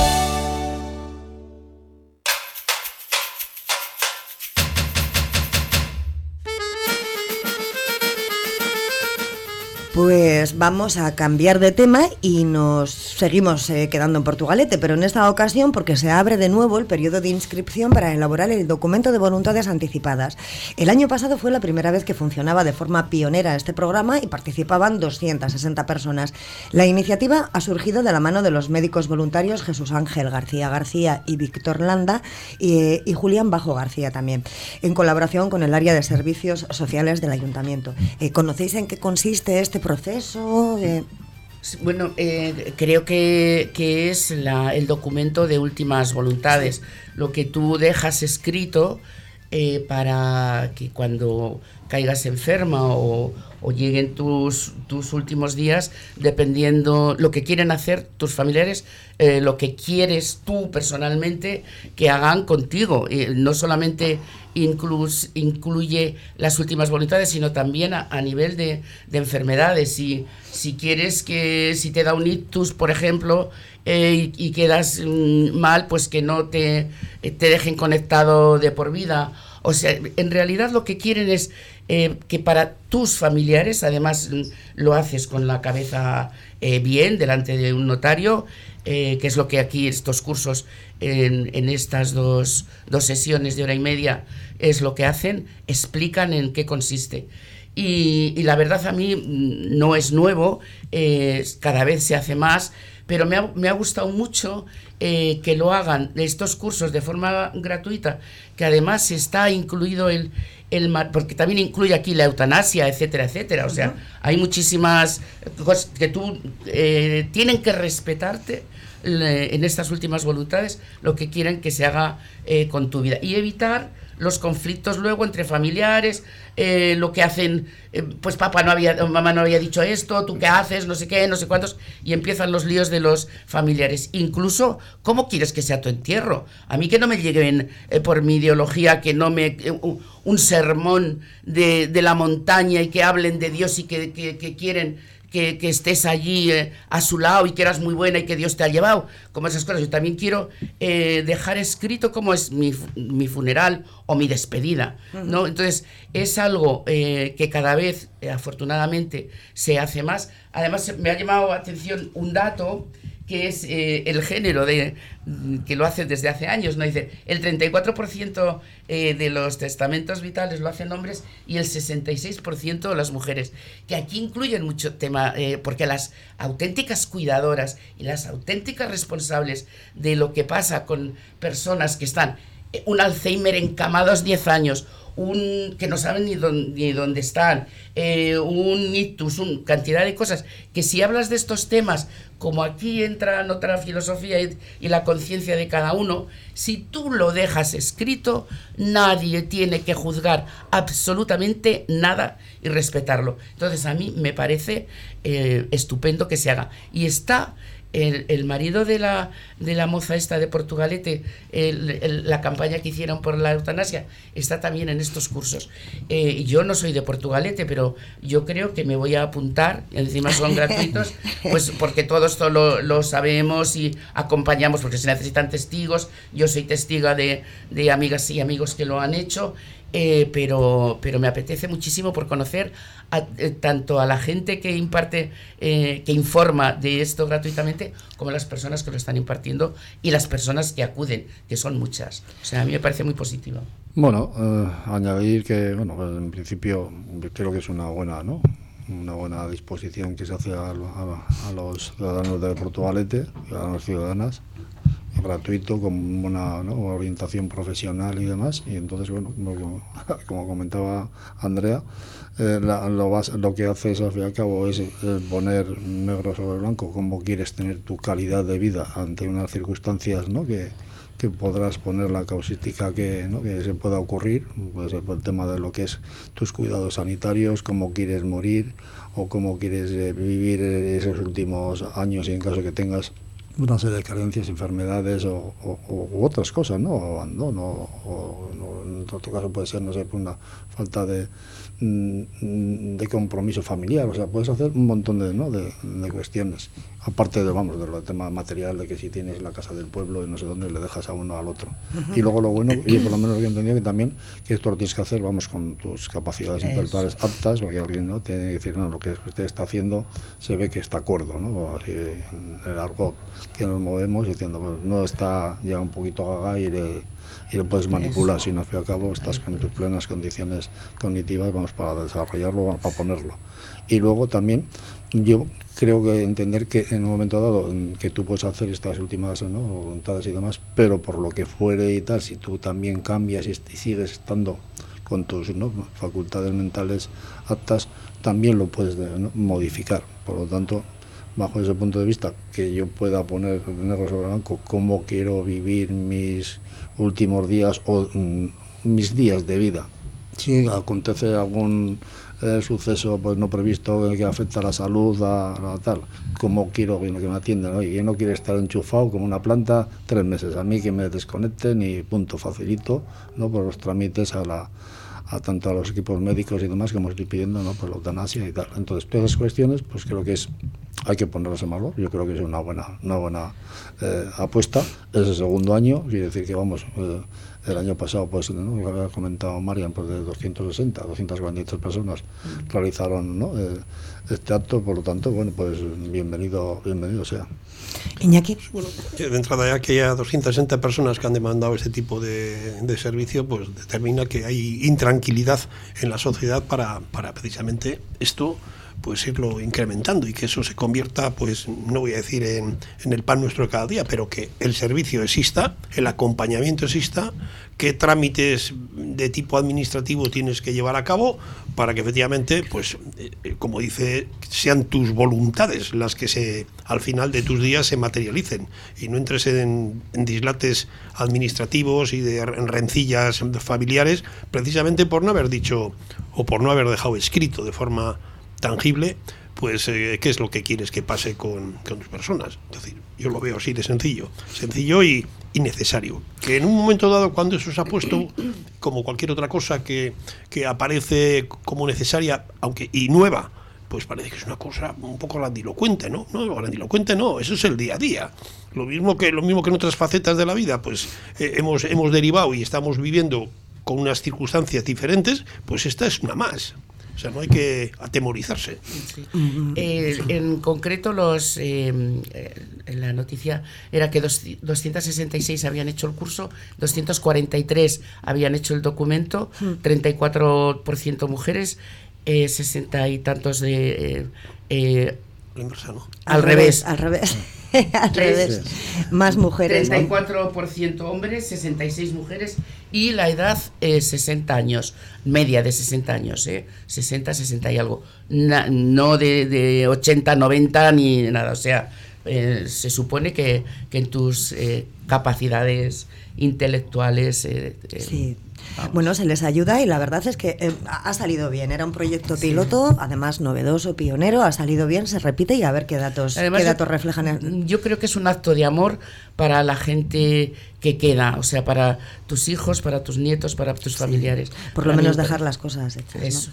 Pues vamos a cambiar de tema y nos seguimos eh, quedando en Portugalete, pero en esta ocasión porque se abre de nuevo el periodo de inscripción para elaborar el documento de voluntades anticipadas. El año pasado fue la primera vez que funcionaba de forma pionera este programa y participaban 260 personas. La iniciativa ha surgido de la mano de los médicos voluntarios Jesús Ángel García García y Víctor Landa y, Julián Bajo García también, en colaboración con el área de servicios sociales del ayuntamiento. Eh, ¿Conocéis en qué consiste este proceso? Eh, Bueno, eh, creo que, que es la- el documento de últimas voluntades, lo que tú dejas escrito eh, para que cuando caigas enferma o, o lleguen tus, tus últimos días, dependiendo lo que quieren hacer tus familiares, eh, lo que quieres tú personalmente que hagan contigo. Eh, no solamente inclus- incluye las últimas voluntades, sino también a, nivel de, de enfermedades. Si, si quieres que, si te da un ictus, por ejemplo, eh, y, y quedas mm, mal, pues que no te, eh, te dejen conectado de por vida. O sea, en realidad lo que quieren es eh, que para tus familiares, además mm, lo haces con la cabeza eh, bien delante de un notario, eh, que es lo que aquí estos cursos en, en estas dos, dos sesiones de hora y media es lo que hacen, explican en qué consiste. Y, la verdad a mí mm, no es nuevo, eh, cada vez se hace más, pero me ha, me ha gustado mucho eh, que lo hagan estos cursos de forma gratuita, que además está incluido el, el porque también incluye aquí la eutanasia, etcétera, etcétera. O sea, hay muchísimas cosas que tú eh, tienen que respetarte le- en estas últimas voluntades lo que quieren que se haga eh, con tu vida y evitar los conflictos luego entre familiares, eh, lo que hacen, eh, pues papá no había, mamá no había dicho esto, tú qué haces, no sé qué, no sé cuántos, y empiezan los líos de los familiares. Incluso, ¿cómo quieres que sea tu entierro? A mí que no me lleguen eh, por mi ideología, que no me... un sermón de, de, la montaña y que hablen de Dios y que, que, que quieren que, estés allí eh, a su lado y que eras muy buena y que Dios te ha llevado, como esas cosas. Yo también quiero eh, dejar escrito cómo es mi, mi, funeral o mi despedida, ¿no? Entonces, es algo eh, que cada vez, afortunadamente, se hace más. Además, me ha llamado la atención un dato que es eh, el género de, mm, que lo hace desde hace años, ¿no? Dice, el 34% eh, de los testamentos vitales lo hacen hombres y el 66% las mujeres, que aquí incluyen mucho tema, eh, porque las auténticas cuidadoras y las auténticas responsables de lo que pasa con personas que están un Alzheimer encamados 10 años, un que no saben ni dónde, ni dónde están, eh, un ictus, una cantidad de cosas, que si hablas de estos temas, como aquí entra en otra filosofía y, y la conciencia de cada uno, si tú lo dejas escrito, nadie tiene que juzgar absolutamente nada y respetarlo. Entonces a mí me parece eh, estupendo que se haga. Y está el, marido de la, de la moza esta de Portugalete, la campaña que hicieron por la eutanasia, está también en estos cursos. Eh, yo no soy de Portugalete, pero yo creo que me voy a apuntar, encima son gratuitos, pues porque todo esto lo, lo sabemos y acompañamos, porque se necesitan testigos, yo soy testiga de, de amigas y amigos que lo han hecho, eh, pero, pero me apetece muchísimo por conocer eh, tanto a la gente que imparte, eh, que informa de esto gratuitamente, como a las personas que lo están impartiendo y las personas que acuden, que son muchas. O sea, a mí me parece muy positivo. Bueno, añadir que, bueno, pues, en principio creo que es una buena, ¿no? una buena disposición que se hace a, a los ciudadanos de Portugalete, ciudadanos ciudadanas, gratuito, con una orientación profesional y demás. Y entonces, bueno, como, comentaba Andrea, eh, lo, lo, que haces al fin y al cabo es poner negro sobre blanco cómo quieres tener tu calidad de vida ante unas circunstancias ¿no? que, que podrás poner la causística que, ¿no? que se pueda ocurrir, pues el tema de lo que es tus cuidados sanitarios, cómo quieres morir o cómo quieres eh, vivir esos últimos años y en caso que tengas una serie de carencias, enfermedades o, u otras cosas, ¿no? O abandono, o, en otro caso puede ser, no sé, una falta de, mm, de compromiso familiar, o sea, puedes hacer un montón de, ¿no? de, cuestiones, aparte de, vamos, del tema material, de que si tienes la casa del pueblo y no sé dónde, le dejas a uno al otro. Y luego lo bueno, y por lo menos yo he entendido que también, que esto lo tienes que hacer, vamos, con tus capacidades intelectuales aptas, porque alguien no tiene que decir, no, lo que usted está haciendo se ve que está acuerdo, ¿no? Así, en el argot que nos movemos diciendo, pues, no está ya un poquito gaga y le, y lo puedes manipular, si no, al fin y al cabo estás con tus plenas condiciones cognitivas, vamos para desarrollarlo, vamos para ponerlo. Y luego también yo creo que entender que en un momento dado que tú puedes hacer estas últimas ¿no? y demás, pero por lo que fuere y tal, si tú también cambias y, sigues estando con tus facultades mentales aptas, también lo puedes modificar. Por lo tanto, bajo ese punto de vista, que yo pueda poner negro sobre blanco cómo quiero vivir mis últimos días o mm, mis días de vida. Si acontece algún eh, suceso pues no previsto que afecta a la salud, a, tal, cómo quiero que me atiendan. Oye, yo no quiero estar enchufado como una planta tres meses. A mí que me desconecten y punto, facilito ¿no? por los trámites a la a tanto a los equipos médicos y demás que hemos estoy pidiendo ¿no? por la eutanasia y tal. Entonces, todas esas cuestiones, pues creo que es hay que ponerlas en valor. Yo creo que es una buena, una buena eh, apuesta. Es el segundo año, quiere decir que vamos, eh, el año pasado, pues, ¿no? lo había comentado Marian, pues de 260, 243 personas realizaron ¿no? Eh, este acto, por lo tanto, bueno, pues bienvenido, bienvenido sea. Iñaki. Bueno, de entrada ya que haya 260 personas que han demandado este tipo de, de, servicio, pues determina que hay intranquilidad en la sociedad para, para precisamente esto pues irlo incrementando y que eso se convierta, pues no voy a decir en, en, el pan nuestro de cada día, pero que el servicio exista, el acompañamiento exista qué trámites de tipo administrativo tienes que llevar a cabo para que efectivamente, pues, eh, como dice, sean tus voluntades las que se, al final de tus días se materialicen y no entres en, dislates administrativos y de rencillas familiares precisamente por no haber dicho o por no haber dejado escrito de forma tangible pues eh, qué es lo que quieres que pase con, con tus personas. Es decir, yo lo veo así de sencillo, sencillo y, innecesario. Que en un momento dado, cuando eso se ha puesto, como cualquier otra cosa que, que aparece como necesaria, aunque y nueva, pues parece que es una cosa un poco grandilocuente, ¿no? No, grandilocuente no, eso es el día a día. Lo mismo que, lo mismo que en otras facetas de la vida, pues eh, hemos, hemos derivado y estamos viviendo con unas circunstancias diferentes, pues esta es una más. O sea, no hay que atemorizarse. Eh, en concreto, los eh, la noticia era que 266 habían hecho el curso, 243 habían hecho el documento, 34% hmm. mujeres, eh, 60 y tantos de... Eh, al, revés. Al revés. al revés. Más mujeres. 34% hombres, 66 mujeres y la edad eh, 60 años, media de 60 años, ¿eh? 60, 60 y algo. no de, de, 80, 90 ni nada, o sea, eh, se supone que, que en tus eh, capacidades intelectuales eh, Bueno, se les ayuda y la verdad es que eh, ha salido bien. Era un proyecto piloto, además novedoso, pionero, ha salido bien, se repite y a ver qué datos, qué datos reflejan. Yo creo que es un acto de amor para la gente que queda, o sea, para tus hijos, para tus nietos, para tus familiares. Por lo menos dejar las cosas hechas.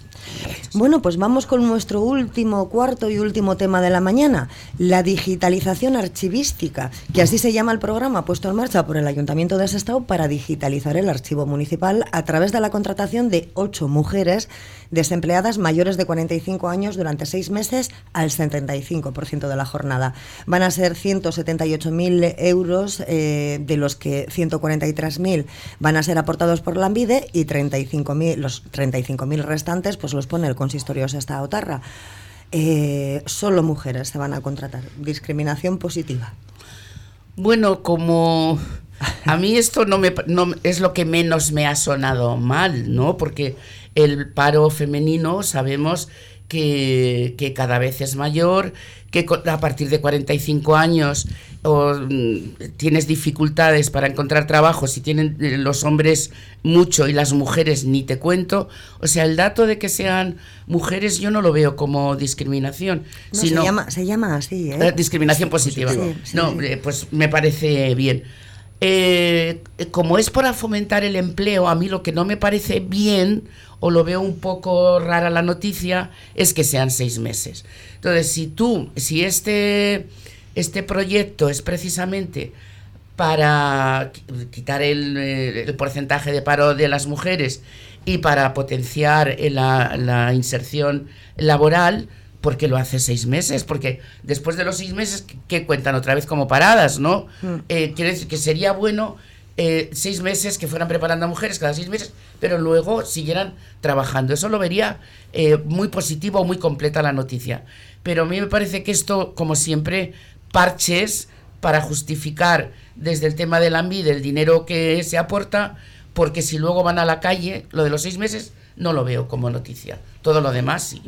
Bueno, pues vamos con nuestro último, cuarto y último tema de la mañana, la digitalización archivística, que así se llama el programa puesto en marcha por el Ayuntamiento de Sestao para digitalizar el archivo municipal a través de la contratación de ocho mujeres desempleadas mayores de 45 años durante seis meses al 75% de la jornada. Van a ser 178.000 euros, eh, de los que 143.000 van a ser aportados por la Ambide y 35.000, los 35.000 restantes pues los pone el consistorio Sesta Otarra. Eh, solo mujeres se van a contratar. Discriminación positiva. Bueno, como a mí esto no me no, es lo que menos me ha sonado mal, ¿no? Porque el paro femenino sabemos que, que, cada vez es mayor, que a partir de 45 años o, mm, tienes dificultades para encontrar trabajo, si tienen eh, los hombres mucho y las mujeres ni te cuento. O sea, el dato de que sean mujeres yo no lo veo como discriminación. sino, se, llama, se llama así, ¿eh? Eh, Discriminación positiva. No, pues me parece bien. Eh, como es para fomentar el empleo, a mí lo que no me parece bien o lo veo un poco rara la noticia es que sean seis meses. Entonces, si tú, si este, este proyecto es precisamente para quitar el, eh, porcentaje de paro de las mujeres y para potenciar la, la inserción laboral, porque lo hace seis meses, porque después de los seis meses, ¿qué cuentan otra vez como paradas, no? Mm. Eh, quiere decir que sería bueno eh, seis meses que fueran preparando a mujeres cada seis meses, pero luego siguieran trabajando. Eso lo vería eh, muy positivo, muy completa la noticia. Pero a mí me parece que esto, como siempre, parches para justificar desde el tema del AMBI, del dinero que se aporta, porque si luego van a la calle, lo de los seis meses, no lo veo como noticia. Todo lo demás sí.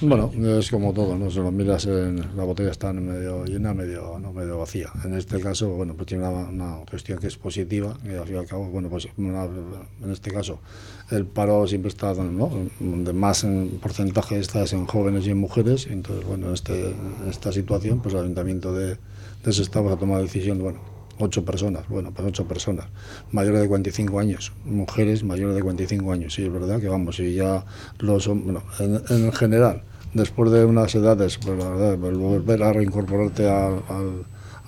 Bueno, es como todo, ¿no? Si lo miras, en, la botella está medio llena, medio, no, medio vacía. En este caso, bueno, pues tiene una, una cuestión que es positiva, y al fin y al cabo, bueno, pues en este caso, el paro siempre está, ¿no? De más en porcentaje está en jóvenes y en mujeres, entonces, bueno, en, este, en esta situación, pues el Ayuntamiento de, de Sestao ha tomado decisión, bueno, ocho personas, bueno, pues ocho personas, mayores de 45 años, mujeres mayores de 45 años, sí, es verdad que vamos, y ya los, bueno, en, en general, después de unas edades, pues la verdad, pues volver a reincorporarte al,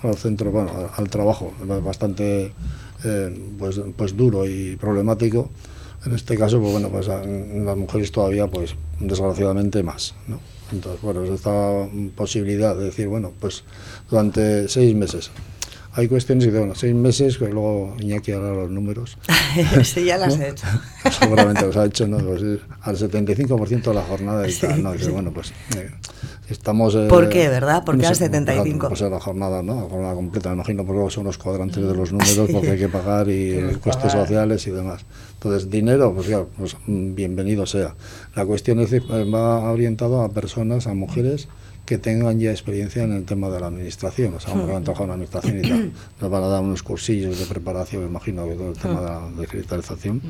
al, centro, bueno, al, trabajo, bastante eh, pues, pues duro y problemático, en este caso, pues bueno, pues las mujeres todavía, pues desgraciadamente más, ¿no? Entonces, bueno, esta posibilidad de decir, bueno, pues durante seis meses hay cuestiones y bueno, seis meses, que luego Iñaki hará los números. sí, ya las he hecho. Seguramente los ha hecho, ¿no? Pues, eh, al 75% de la jornada y tal, ¿no? Dice, bueno, pues eh, estamos... Eh, ¿Por qué, verdad? ¿Por qué no al sé, 75? Pues la jornada, ¿no? La jornada completa, me imagino, porque luego son los cuadrantes de los números, porque hay que pagar y costes sociales y demás. Entonces, dinero, pues ya, pues mm, bienvenido sea. La cuestión es, va orientado a personas, a mujeres que tengan ya experiencia en el tema de la administración, o sea, Hmm. que han trabajado en la administración y tal. Nos van a dar unos cursillos de preparación, me imagino, de todo el tema de la digitalización.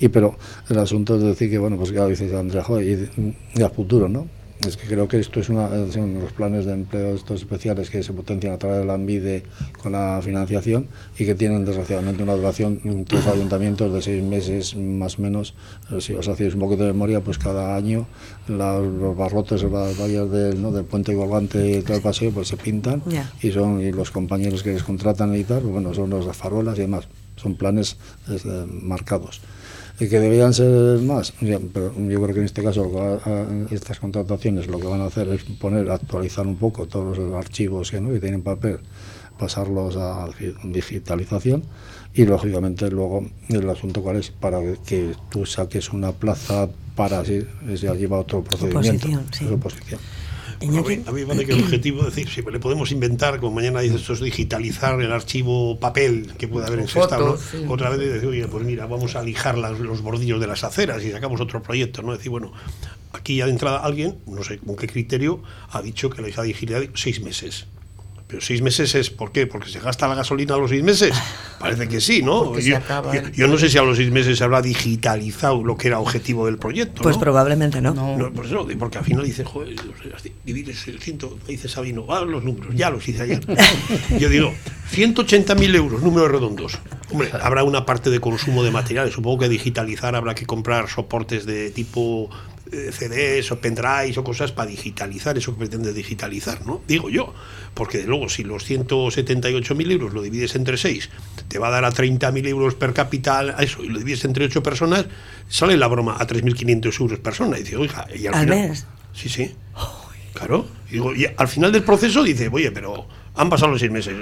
Y pero el asunto es decir que, bueno, pues ya dice Andrea, joder, y, y a futuro, ¿no? Es que creo que esto es una, son los planes de empleo estos especiales que se potencian a través de la ANVIDE con la financiación y que tienen desgraciadamente una duración en los ayuntamientos de seis meses más o menos. Si os hacéis un poquito de memoria, pues cada año los barrotes, las vallas del, ¿no? del puente colgante y todo el paseo pues se pintan y son y los compañeros que les contratan y tal, pues, bueno, son los de farolas y demás. Son planes este, marcados y que deberían ser más. Ya, pero yo creo que en este caso a- estas contrataciones lo que van a hacer es poner, actualizar un poco todos los archivos que, ¿no? que tienen papel, pasarlos a gi- digitalización y lógicamente luego el asunto cuál es para que tú saques una plaza para es ya lleva otro procedimiento Oposición, sí. Es. A mí, a mí me parece que el objetivo, es decir, si le podemos inventar, como mañana dice esto, es digitalizar el archivo papel que puede haber en Sestao, ¿no? sí. Otra vez decir, oye, pues mira, vamos a lijar las- los bordillos de las aceras y sacamos otro proyecto, ¿no? decir, bueno, aquí ya de entrada alguien, no sé con qué criterio, ha dicho que la digitalidad seis meses. Pero seis meses es, ¿por qué? ¿Porque se gasta la gasolina a los seis meses? Parece que sí, ¿no? Yo, acaba yo- el- yo no sé si a los seis meses se habrá digitalizado lo que era objetivo del proyecto. Pues ¿no? probablemente no. No. No, por eso, porque al final dice, joder, divides el ciento, me dice Sabino, ah, los números, ya los hice ayer. Yo digo, 180.000 euros, números redondos. Hombre, habrá una parte de consumo de materiales, supongo que digitalizar habrá que comprar soportes de tipo CDs o pendrives o cosas para digitalizar eso que pretende digitalizar, ¿no? Digo yo, porque de luego si los 178.000 euros lo divides entre 6, te va a dar a 30.000 euros per cápita a eso, y lo divides entre 8 personas, sale la broma a 3.500 euros persona. Y dice, oiga, y al, ¿Al final- mes? Sí, sí. Claro. Y digo, y al final del proceso dice, oye, pero han pasado los seis meses.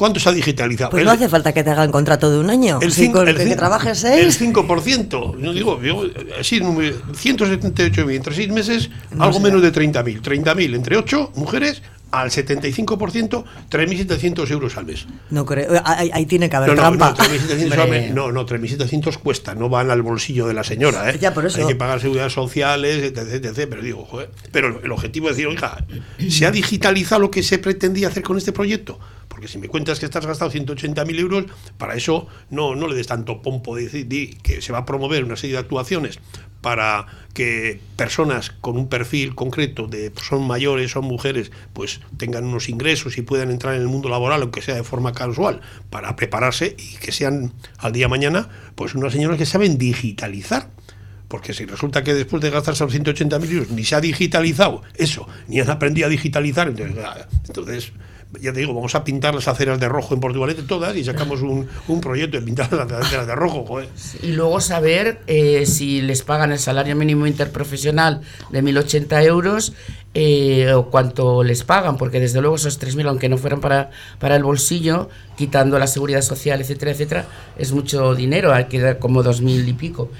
Eh, eh, ¿Cuánto se ha digitalizado? Pues El- no hace falta que te hagan contrato de un año. el Si cinco- con el que, trabajes El seis. 5%. Yo digo, yo, así, número- 178.000 entre 6 meses, No algo menos de 30.000. 30.000 entre 8 mujeres, al 75%, 3.700 euros al mes. No creo. Ahí, ahí tiene que haber No, no, trampa. no, 3.700 al Hombre. mes. no, no, 3.700 cuesta, no van al bolsillo de la señora. ¿eh? Ya, por eso. Hay que pagar seguridad sociales, etc, etc. Pero digo, joder, pero el objetivo es decir, oiga, ¿se ha digitalizado lo que se pretendía hacer con este proyecto? Porque si me cuentas que estás gastado 180.000 euros, para eso no, no le des tanto pompo de decir que se va a promover una serie de actuaciones para que personas con un perfil concreto de pues, son mayores, son mujeres, pues tengan unos ingresos y puedan entrar en el mundo laboral, aunque sea de forma casual, para prepararse y que sean al día de mañana, pues unas señoras que saben digitalizar. Porque si resulta que después de gastarse los 180.000 euros ni se ha digitalizado eso, ni han aprendido a digitalizar, entonces, ah, entonces, ya te digo, vamos a pintar las aceras de rojo en Portugalete todas y sacamos un, un proyecto de pintar las aceras de rojo. Y luego saber eh, si les pagan el salario mínimo interprofesional de 1.080 euros eh, o cuánto les pagan, porque desde luego esos 3.000, aunque no fueran para, para el bolsillo, quitando la seguridad social, etcétera, etcétera, es mucho dinero, hay que dar como 2.000 y pico.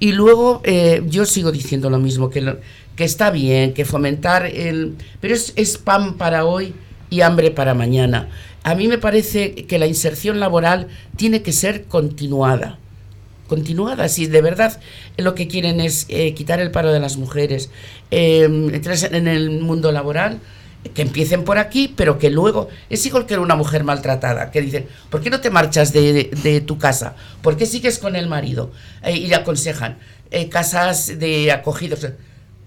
Y luego eh, yo sigo diciendo lo mismo, que, que está bien, que fomentar el... Pero es, es pan para hoy y hambre para mañana. A mí me parece que la inserción laboral tiene que ser continuada continuada. Si de verdad lo que quieren es eh, quitar el paro de las mujeres, eh, entrar en el mundo laboral, que empiecen por aquí, pero que luego es igual que una mujer maltratada, que dicen, ¿por qué no te marchas de, de- tu casa? ¿Por qué sigues con el marido? Eh, y le aconsejan, eh, casas de acogidos.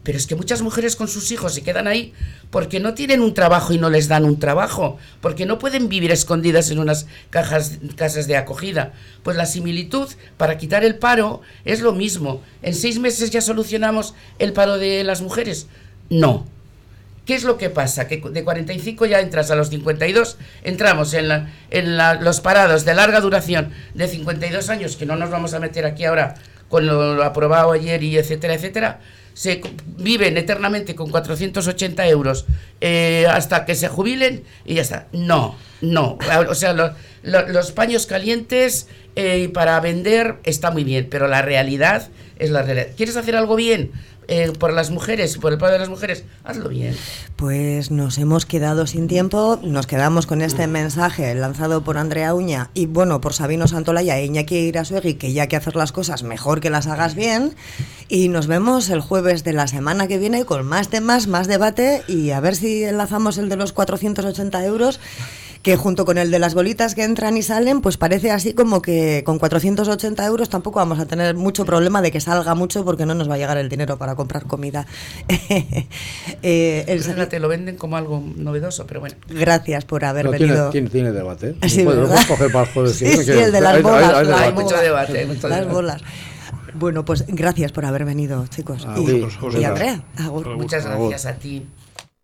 Pero es que muchas mujeres con sus hijos se quedan ahí porque no tienen un trabajo y no les dan un trabajo, porque no pueden vivir escondidas en unas cajas, casas de acogida. Pues la similitud para quitar el paro es lo mismo. ¿En seis meses ya solucionamos el paro de las mujeres? No. ¿Qué es lo que pasa? Que de 45 ya entras a los 52, entramos en, la- en la- los parados de larga duración de 52 años, que no nos vamos a meter aquí ahora con lo, lo aprobado ayer y etcétera, etcétera. Se viven eternamente con 480 euros eh, hasta que se jubilen y ya está. No, no. O sea, los paños calientes eh, para vender está muy bien, pero la realidad es la realidad. ¿Quieres hacer algo bien? Eh, por las mujeres, por el padre de las mujeres, hazlo bien. Pues nos hemos quedado sin tiempo, nos quedamos con este mensaje lanzado por Andrea Uña y bueno, por Sabino Santolaya e Iñaki Irasuegui, que ya hay que hacer las cosas mejor que las hagas bien. Y nos vemos el jueves de la semana que viene con más temas, más debate y a ver si enlazamos el de los 480 euros que junto con el de las bolitas que entran y salen, pues parece así como que con 480 euros tampoco vamos a tener mucho problema de que salga mucho porque no nos va a llegar el dinero para comprar comida. eh, el te lo venden como algo novedoso, pero bueno. Gracias por haber venido. Tiene, tiene, debate. Sí, coger para el sí, sí, el de las bolas. Hay, mucho debate. mucho las bolas. Bueno, pues gracias por haber venido, chicos. y, y Andrea, muchas gracias a ti.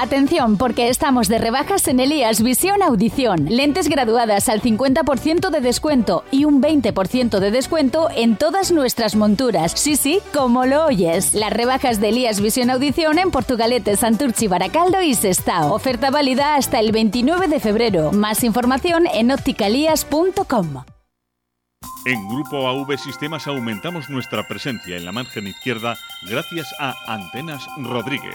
Atención, porque estamos de rebajas en Elías Visión Audición. Lentes graduadas al 50% de descuento y un 20% de descuento en todas nuestras monturas. Sí, sí, como lo oyes. Las rebajas de Elías Visión Audición en Portugalete, Santurchi, Baracaldo y Sestao. Oferta válida hasta el 29 de febrero. Más información en opticalías.com. En Grupo AV Sistemas aumentamos nuestra presencia en la margen izquierda gracias a Antenas Rodríguez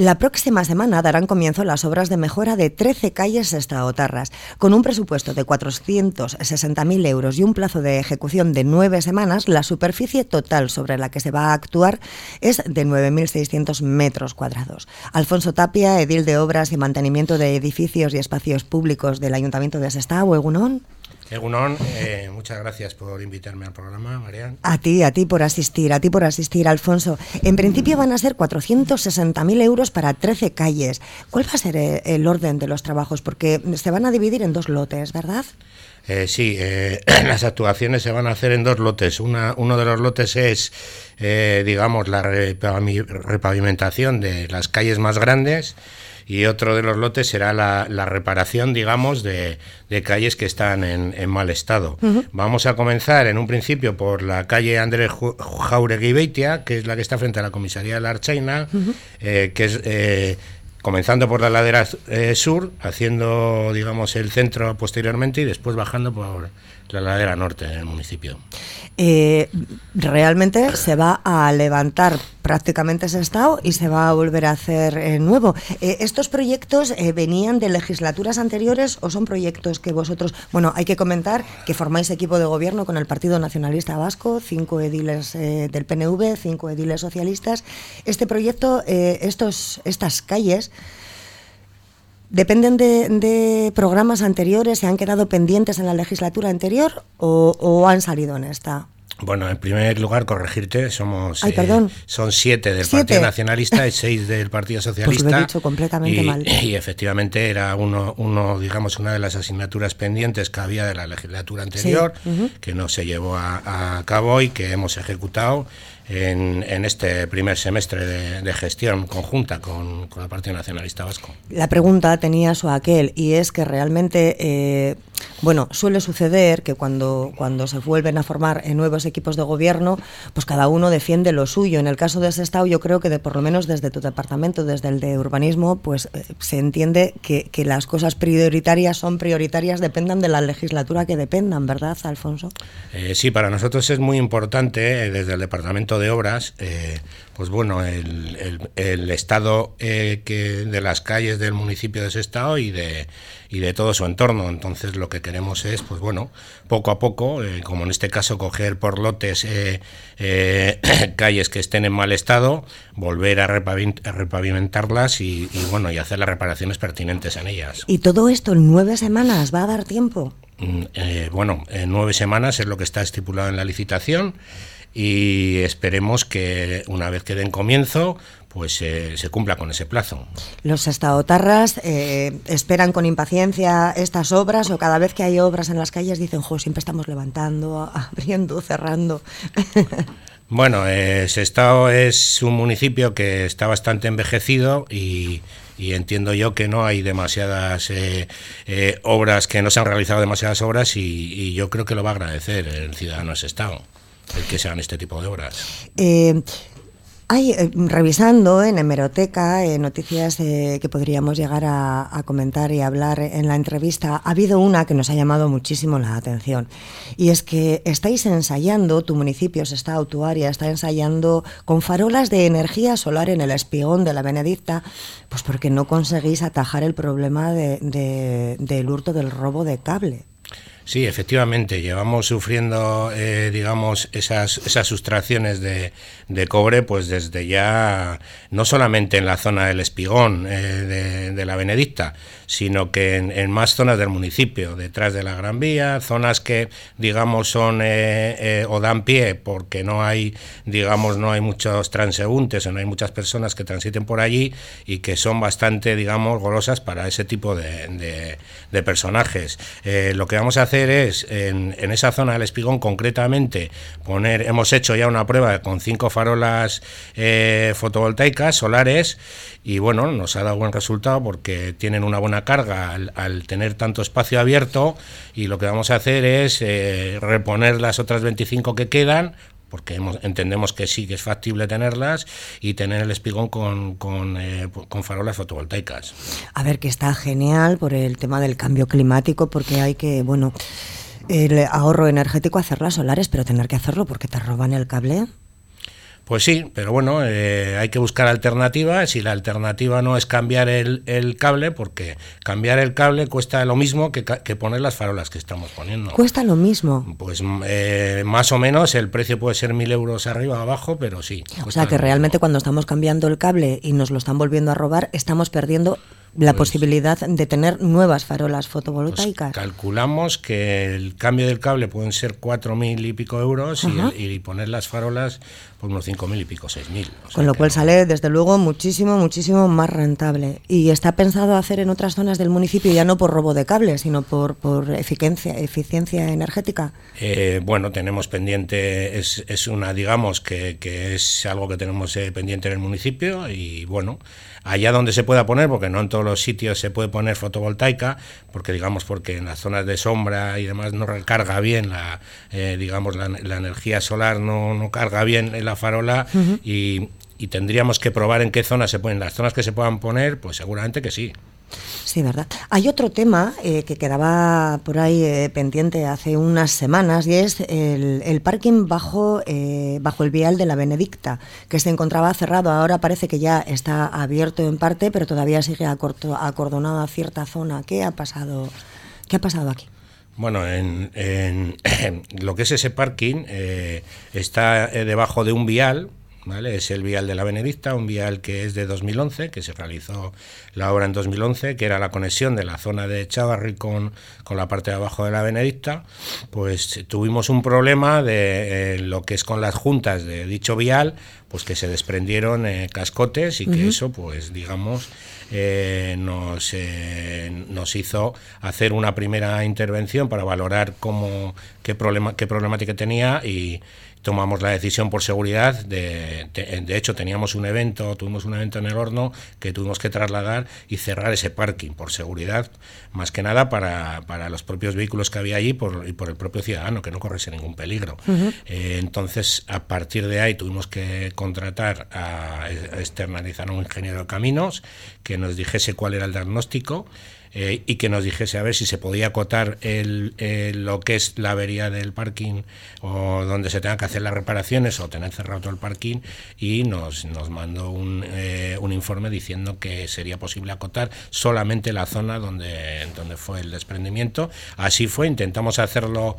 La próxima semana darán comienzo las obras de mejora de 13 calles estaotarras. Con un presupuesto de 460.000 euros y un plazo de ejecución de nueve semanas, la superficie total sobre la que se va a actuar es de 9.600 metros cuadrados. Alfonso Tapia, edil de Obras y Mantenimiento de Edificios y Espacios Públicos del Ayuntamiento de Sestao, Egunon. Egunon, eh, muchas gracias por invitarme al programa, Marian. A ti, a ti por asistir, a ti por asistir, Alfonso. En principio van a ser 460.000 euros para 13 calles. ¿Cuál va a ser eh, el orden de los trabajos? Porque se van a dividir en dos lotes, ¿verdad? Eh, sí, las actuaciones se van a hacer en dos lotes. Una, uno de los lotes es, digamos, la repavimentación de las calles más grandes y otro de los lotes será la, reparación, digamos, de, calles que están en, mal estado. Vamos a comenzar en un principio por la calle Andrés Jauregui Beitia, que es la que está frente a la comisaría de la Archaina, eh, que es... Eh, comenzando por la ladera eh, sur, haciendo, digamos, el centro posteriormente y después bajando por la ladera norte del municipio. Eh, realmente se va a levantar prácticamente ese estado y se va a volver a hacer eh, nuevo. ¿Estos proyectos venían de legislaturas anteriores o son proyectos que vosotros, bueno, hay que comentar que formáis equipo de gobierno con el Partido Nacionalista Vasco, cinco ediles del PNV, cinco ediles socialistas. Este proyecto, estos, estas calles, ¿Dependen de, programas anteriores? ¿Se han quedado pendientes en la legislatura anterior o, han salido en esta? Bueno, en primer lugar, corregirte, somos Ay, perdón. Eh, son siete del Partido Nacionalista y seis del Partido Socialista. Pues lo he dicho completamente y, mal. Y efectivamente era uno, uno, digamos, una de las asignaturas pendientes que había de la legislatura anterior, que no se llevó a, a, cabo y que hemos ejecutado en, este primer semestre de, gestión conjunta con, con, el Partido Nacionalista Vasco. La pregunta tenía su aquel y es que realmente, eh, bueno, suele suceder que cuando, cuando se vuelven a formar nuevos equipos de gobierno, pues cada uno defiende lo suyo. En el caso de ese estado, yo creo que de, por lo menos desde tu departamento, desde el de urbanismo, pues eh, se entiende que, que las cosas prioritarias son prioritarias, dependan de la legislatura que dependan, ¿verdad, Alfonso? Eh, sí, para nosotros es muy importante desde el departamento de obras, eh, pues bueno, el, el, estado eh, que de las calles del municipio de ese estado y de, y de todo su entorno. Entonces lo que queremos es, pues bueno, poco a poco, eh, como en este caso, coger por lotes calles que estén en mal estado, volver a, repavimentarlas y, y, bueno, y hacer las reparaciones pertinentes en ellas. ¿Y todo esto en nueve semanas va a dar tiempo? Mm, bueno, en nueve semanas es lo que está estipulado en la licitación y esperemos que una vez que den comienzo pues eh, se cumpla con ese plazo. ¿Los estadotarras eh, esperan con impaciencia estas obras o cada vez que hay obras en las calles dicen, jo, siempre estamos levantando, abriendo, cerrando? bueno, eh, Sestao es un municipio que está bastante envejecido y, entiendo yo que no hay demasiadas obras, que no se han realizado demasiadas obras y, y, yo creo que lo va a agradecer el ciudadano de Sestao el que sean este tipo de obras. Eh, eh, revisando en hemeroteca eh, noticias que podríamos llegar a, comentar y hablar en la entrevista, ha habido una que nos ha llamado muchísimo la atención. Y es que estáis ensayando, tu municipio, está Autuaria, está ensayando con farolas de energía solar en el espigón de la Benedicta, pues porque no conseguís atajar el problema del hurto del robo de cable. Sí, efectivamente, llevamos sufriendo, eh, digamos, esas, esas sustracciones de, de, cobre, pues desde ya, no solamente en la zona del Espigón eh, de, la Benedicta, sino que en, más zonas del municipio, detrás de la Gran Vía, zonas que, digamos, son eh, o dan pie porque no hay, digamos, no hay muchos transeúntes o no hay muchas personas que transiten por allí y que son bastante, digamos, golosas para ese tipo de, de personajes. lo que vamos a hacer es, en, esa zona del espigón concretamente, poner, hemos hecho ya una prueba con cinco farolas eh, fotovoltaicas solares y bueno, nos ha dado buen resultado porque tienen una buena carga al, tener tanto espacio abierto y lo que vamos a hacer es eh, reponer las otras 25 que quedan porque entendemos que sí que es factible tenerlas y tener el espigón con, con, eh, con, farolas fotovoltaicas. A ver, que está genial por el tema del cambio climático, porque hay que, bueno, el ahorro energético hacerlas solares, pero tener que hacerlo porque te roban el cable. Pues sí, pero bueno, eh, hay que buscar alternativas y la alternativa no es cambiar el, cable, porque cambiar el cable cuesta lo mismo que, poner las farolas que estamos poniendo. ¿Cuesta lo mismo? Pues eh, más o menos, el precio puede ser mil euros arriba o abajo, pero sí. O sea que realmente cuando estamos cambiando el cable y nos lo están volviendo a robar, estamos perdiendo la pues posibilidad de tener nuevas farolas fotovoltaicas. Pues calculamos que el cambio del cable pueden ser cuatro mil y pico euros y, poner las farolas por unos cinco mil y pico, seis mil. Con lo cual sale, desde luego, muchísimo, muchísimo más rentable. Y está pensado hacer en otras zonas del municipio ya no por robo de cable, sino por, por eficiencia, eficiencia energética. Eh, bueno, tenemos pendiente, es, es una, digamos, que, que, es algo que tenemos eh, pendiente en el municipio y bueno, allá donde se pueda poner, porque no en todos los sitios se puede poner fotovoltaica, porque digamos, porque en las zonas de sombra y demás no recarga bien la, eh, digamos, la, energía solar no, no carga bien en la farola y, y tendríamos que probar en qué zonas se ponen. Las zonas que se puedan poner, pues seguramente que sí. Sí, verdad. Hay otro tema eh, que quedaba por ahí eh, pendiente hace unas semanas y es el, parking bajo, eh, bajo el vial de la Benedicta, que se encontraba cerrado. Ahora parece que ya está abierto en parte, pero todavía sigue acordonada cierta zona. ¿Qué ha pasado, qué ha pasado aquí? Bueno, en, en, lo que es ese parking está debajo de un vial es el vial de la Benedicta, un vial que es de 2011, que se realizó la obra en 2011, que era la conexión de la zona de Chavarri con, con la parte de abajo de la Benedicta. Pues tuvimos un problema de eh, lo que es con las juntas de dicho vial, pues que se desprendieron eh, cascotes y que eso, pues digamos, eh, nos, nos hizo hacer una primera intervención para valorar cómo, qué, problema, qué problemática tenía y tomamos la decisión por seguridad de, de, hecho teníamos un evento, tuvimos un evento en el horno que tuvimos que trasladar y cerrar ese parking por seguridad, más que nada para, para los propios vehículos que había allí por, y por el propio ciudadano, que no corriese ningún peligro. Eh, entonces, a partir de ahí tuvimos que contratar a, a externalizar a un ingeniero de caminos que nos dijese cuál era el diagnóstico eh, y que nos dijese a ver si se podía acotar el, lo que es la avería del parking o donde se tengan que hacer las reparaciones o tener cerrado todo el parking y nos, nos mandó un, eh, un informe diciendo que sería posible acotar solamente la zona donde, donde fue el desprendimiento. Así fue, intentamos hacerlo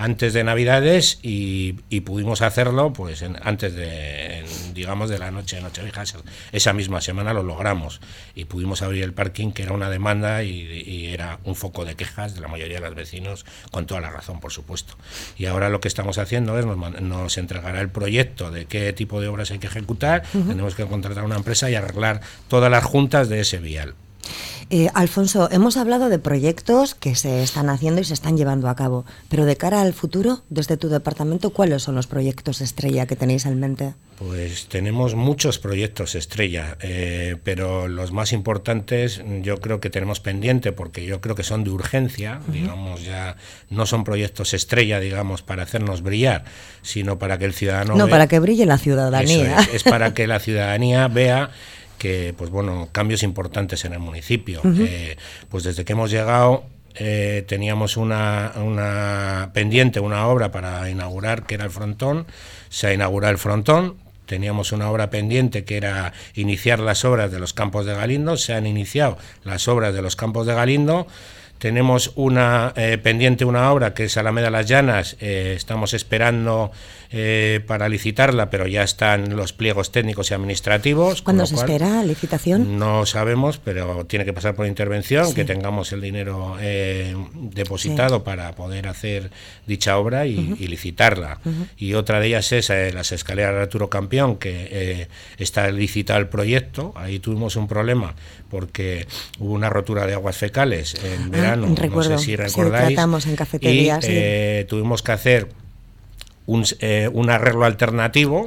antes de Navidades y, pudimos hacerlo pues antes de, digamos, de la noche de Nochevieja. Esa misma semana lo logramos y pudimos abrir el parking, que era una demanda y, era un foco de quejas de la mayoría de los vecinos, con toda la razón, por supuesto. Y ahora lo que estamos haciendo es nos, nos entregará el proyecto de qué tipo de obras hay que ejecutar, tenemos que contratar una empresa y arreglar todas las juntas de ese vial. Eh, Alfonso, hemos hablado de proyectos que se están haciendo y se están llevando a cabo, pero de cara al futuro, desde tu departamento, ¿cuáles son los proyectos estrella que tenéis en mente? Pues tenemos muchos proyectos estrella, eh, pero los más importantes yo creo que tenemos pendiente porque yo creo que son de urgencia, digamos, ya no son proyectos estrella, digamos, para hacernos brillar, sino para que el ciudadano... No, para que brille la ciudadanía. es para que la ciudadanía vea que, pues bueno, cambios importantes en el municipio. Eh, pues desde que hemos llegado eh, teníamos una, una, pendiente, una obra para inaugurar, que era el frontón, se ha inaugurado el frontón, teníamos una obra pendiente que era iniciar las obras de los campos de Galindo, se han iniciado las obras de los campos de Galindo, tenemos una eh, pendiente, una obra que es Alameda Las Llanas, estamos esperando eh, para licitarla, pero ya están los pliegos técnicos y administrativos. ¿Cuándo se espera licitación? No sabemos, pero tiene que pasar por intervención, que tengamos el dinero eh, depositado para poder hacer dicha obra y, licitarla. Y otra de ellas es eh, las escaleras de Arturo Campeón, que está licitado el proyecto. Ahí tuvimos un problema porque hubo una rotura de aguas fecales en ah, verano, no sé si recordáis. en cafeterías. Y tuvimos que hacer un, eh, un arreglo alternativo.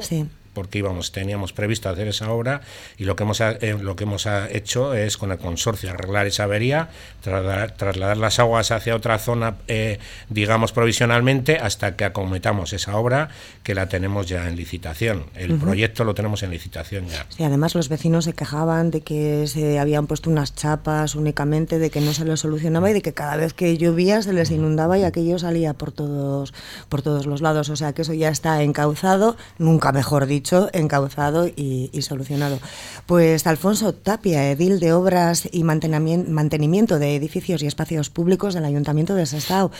Porque íbamos, teníamos previsto hacer esa obra y lo que hemos, eh, lo que hemos hecho es con el consorcio arreglar esa avería, trasladar, las aguas hacia otra zona, eh, digamos provisionalmente, hasta que acometamos esa obra que la tenemos ya en licitación. El proyecto lo tenemos en licitación ya. Sí, además los vecinos se quejaban de que se habían puesto unas chapas únicamente, de que no se les solucionaba y de que cada vez que llovía se les inundaba y aquello salía por todos, por todos los lados. O sea que eso ya está encauzado, nunca mejor dicho encauzado y, solucionado. Pues Alfonso Tapia, edil de Obras y Mantenimiento de Edificios y Espacios Públicos del Ayuntamiento de Sestao.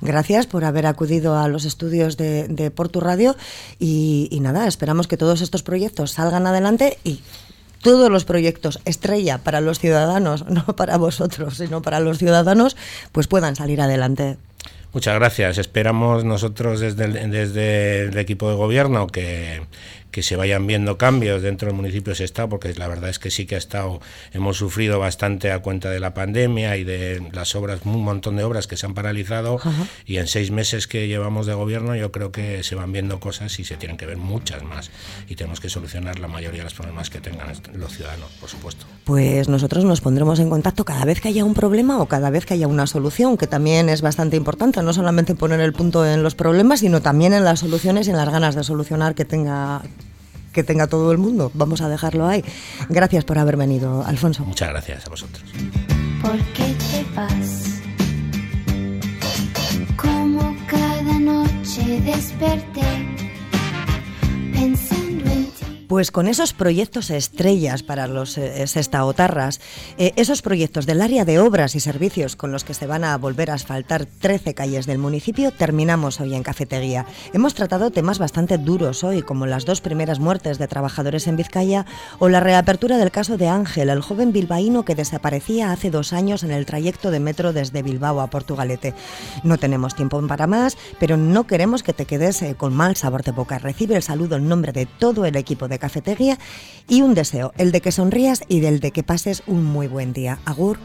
Gracias por haber acudido a los estudios de, de Portu Radio y, y nada, esperamos que todos estos proyectos salgan adelante y todos los proyectos estrella para los ciudadanos, no para vosotros, sino para los ciudadanos, pues puedan salir adelante. Muchas gracias. Esperamos nosotros desde desde el equipo de gobierno que que se vayan viendo cambios dentro del municipio se está, porque la verdad es que sí que ha estado, hemos sufrido bastante a cuenta de la pandemia y de las obras, un montón de obras que se han paralizado y en seis meses que llevamos de gobierno yo creo que se van viendo cosas y se tienen que ver muchas más y tenemos que solucionar la mayoría de los problemas que tengan los ciudadanos, por supuesto. Pues nosotros nos pondremos en contacto cada vez que haya un problema o cada vez que haya una solución, que también es bastante importante, no solamente poner el punto en los problemas, sino también en las soluciones y en las ganas de solucionar que tenga que tenga todo el mundo. Vamos a dejarlo ahí. Gracias por haber venido, Alfonso. Muchas gracias a vosotros. ¿Por qué te vas? Como cada noche desperté pues con esos proyectos estrellas para los eh, sestaotarras, eh, esos proyectos del área de obras y servicios con los que se van a volver a asfaltar 13 calles del municipio, terminamos hoy en Cafetería. Hemos tratado temas bastante duros hoy, como las dos primeras muertes de trabajadores en Vizcaya o la reapertura del caso de Ángel, el joven bilbaíno que desaparecía hace dos años en el trayecto de metro desde Bilbao a Portugalete. No tenemos tiempo para más, pero no queremos que te quedes eh, con mal sabor de boca. Recibe el saludo en nombre de todo el equipo de cafetería y un deseo, el de que sonrías y del de que pases un muy buen día. Agur.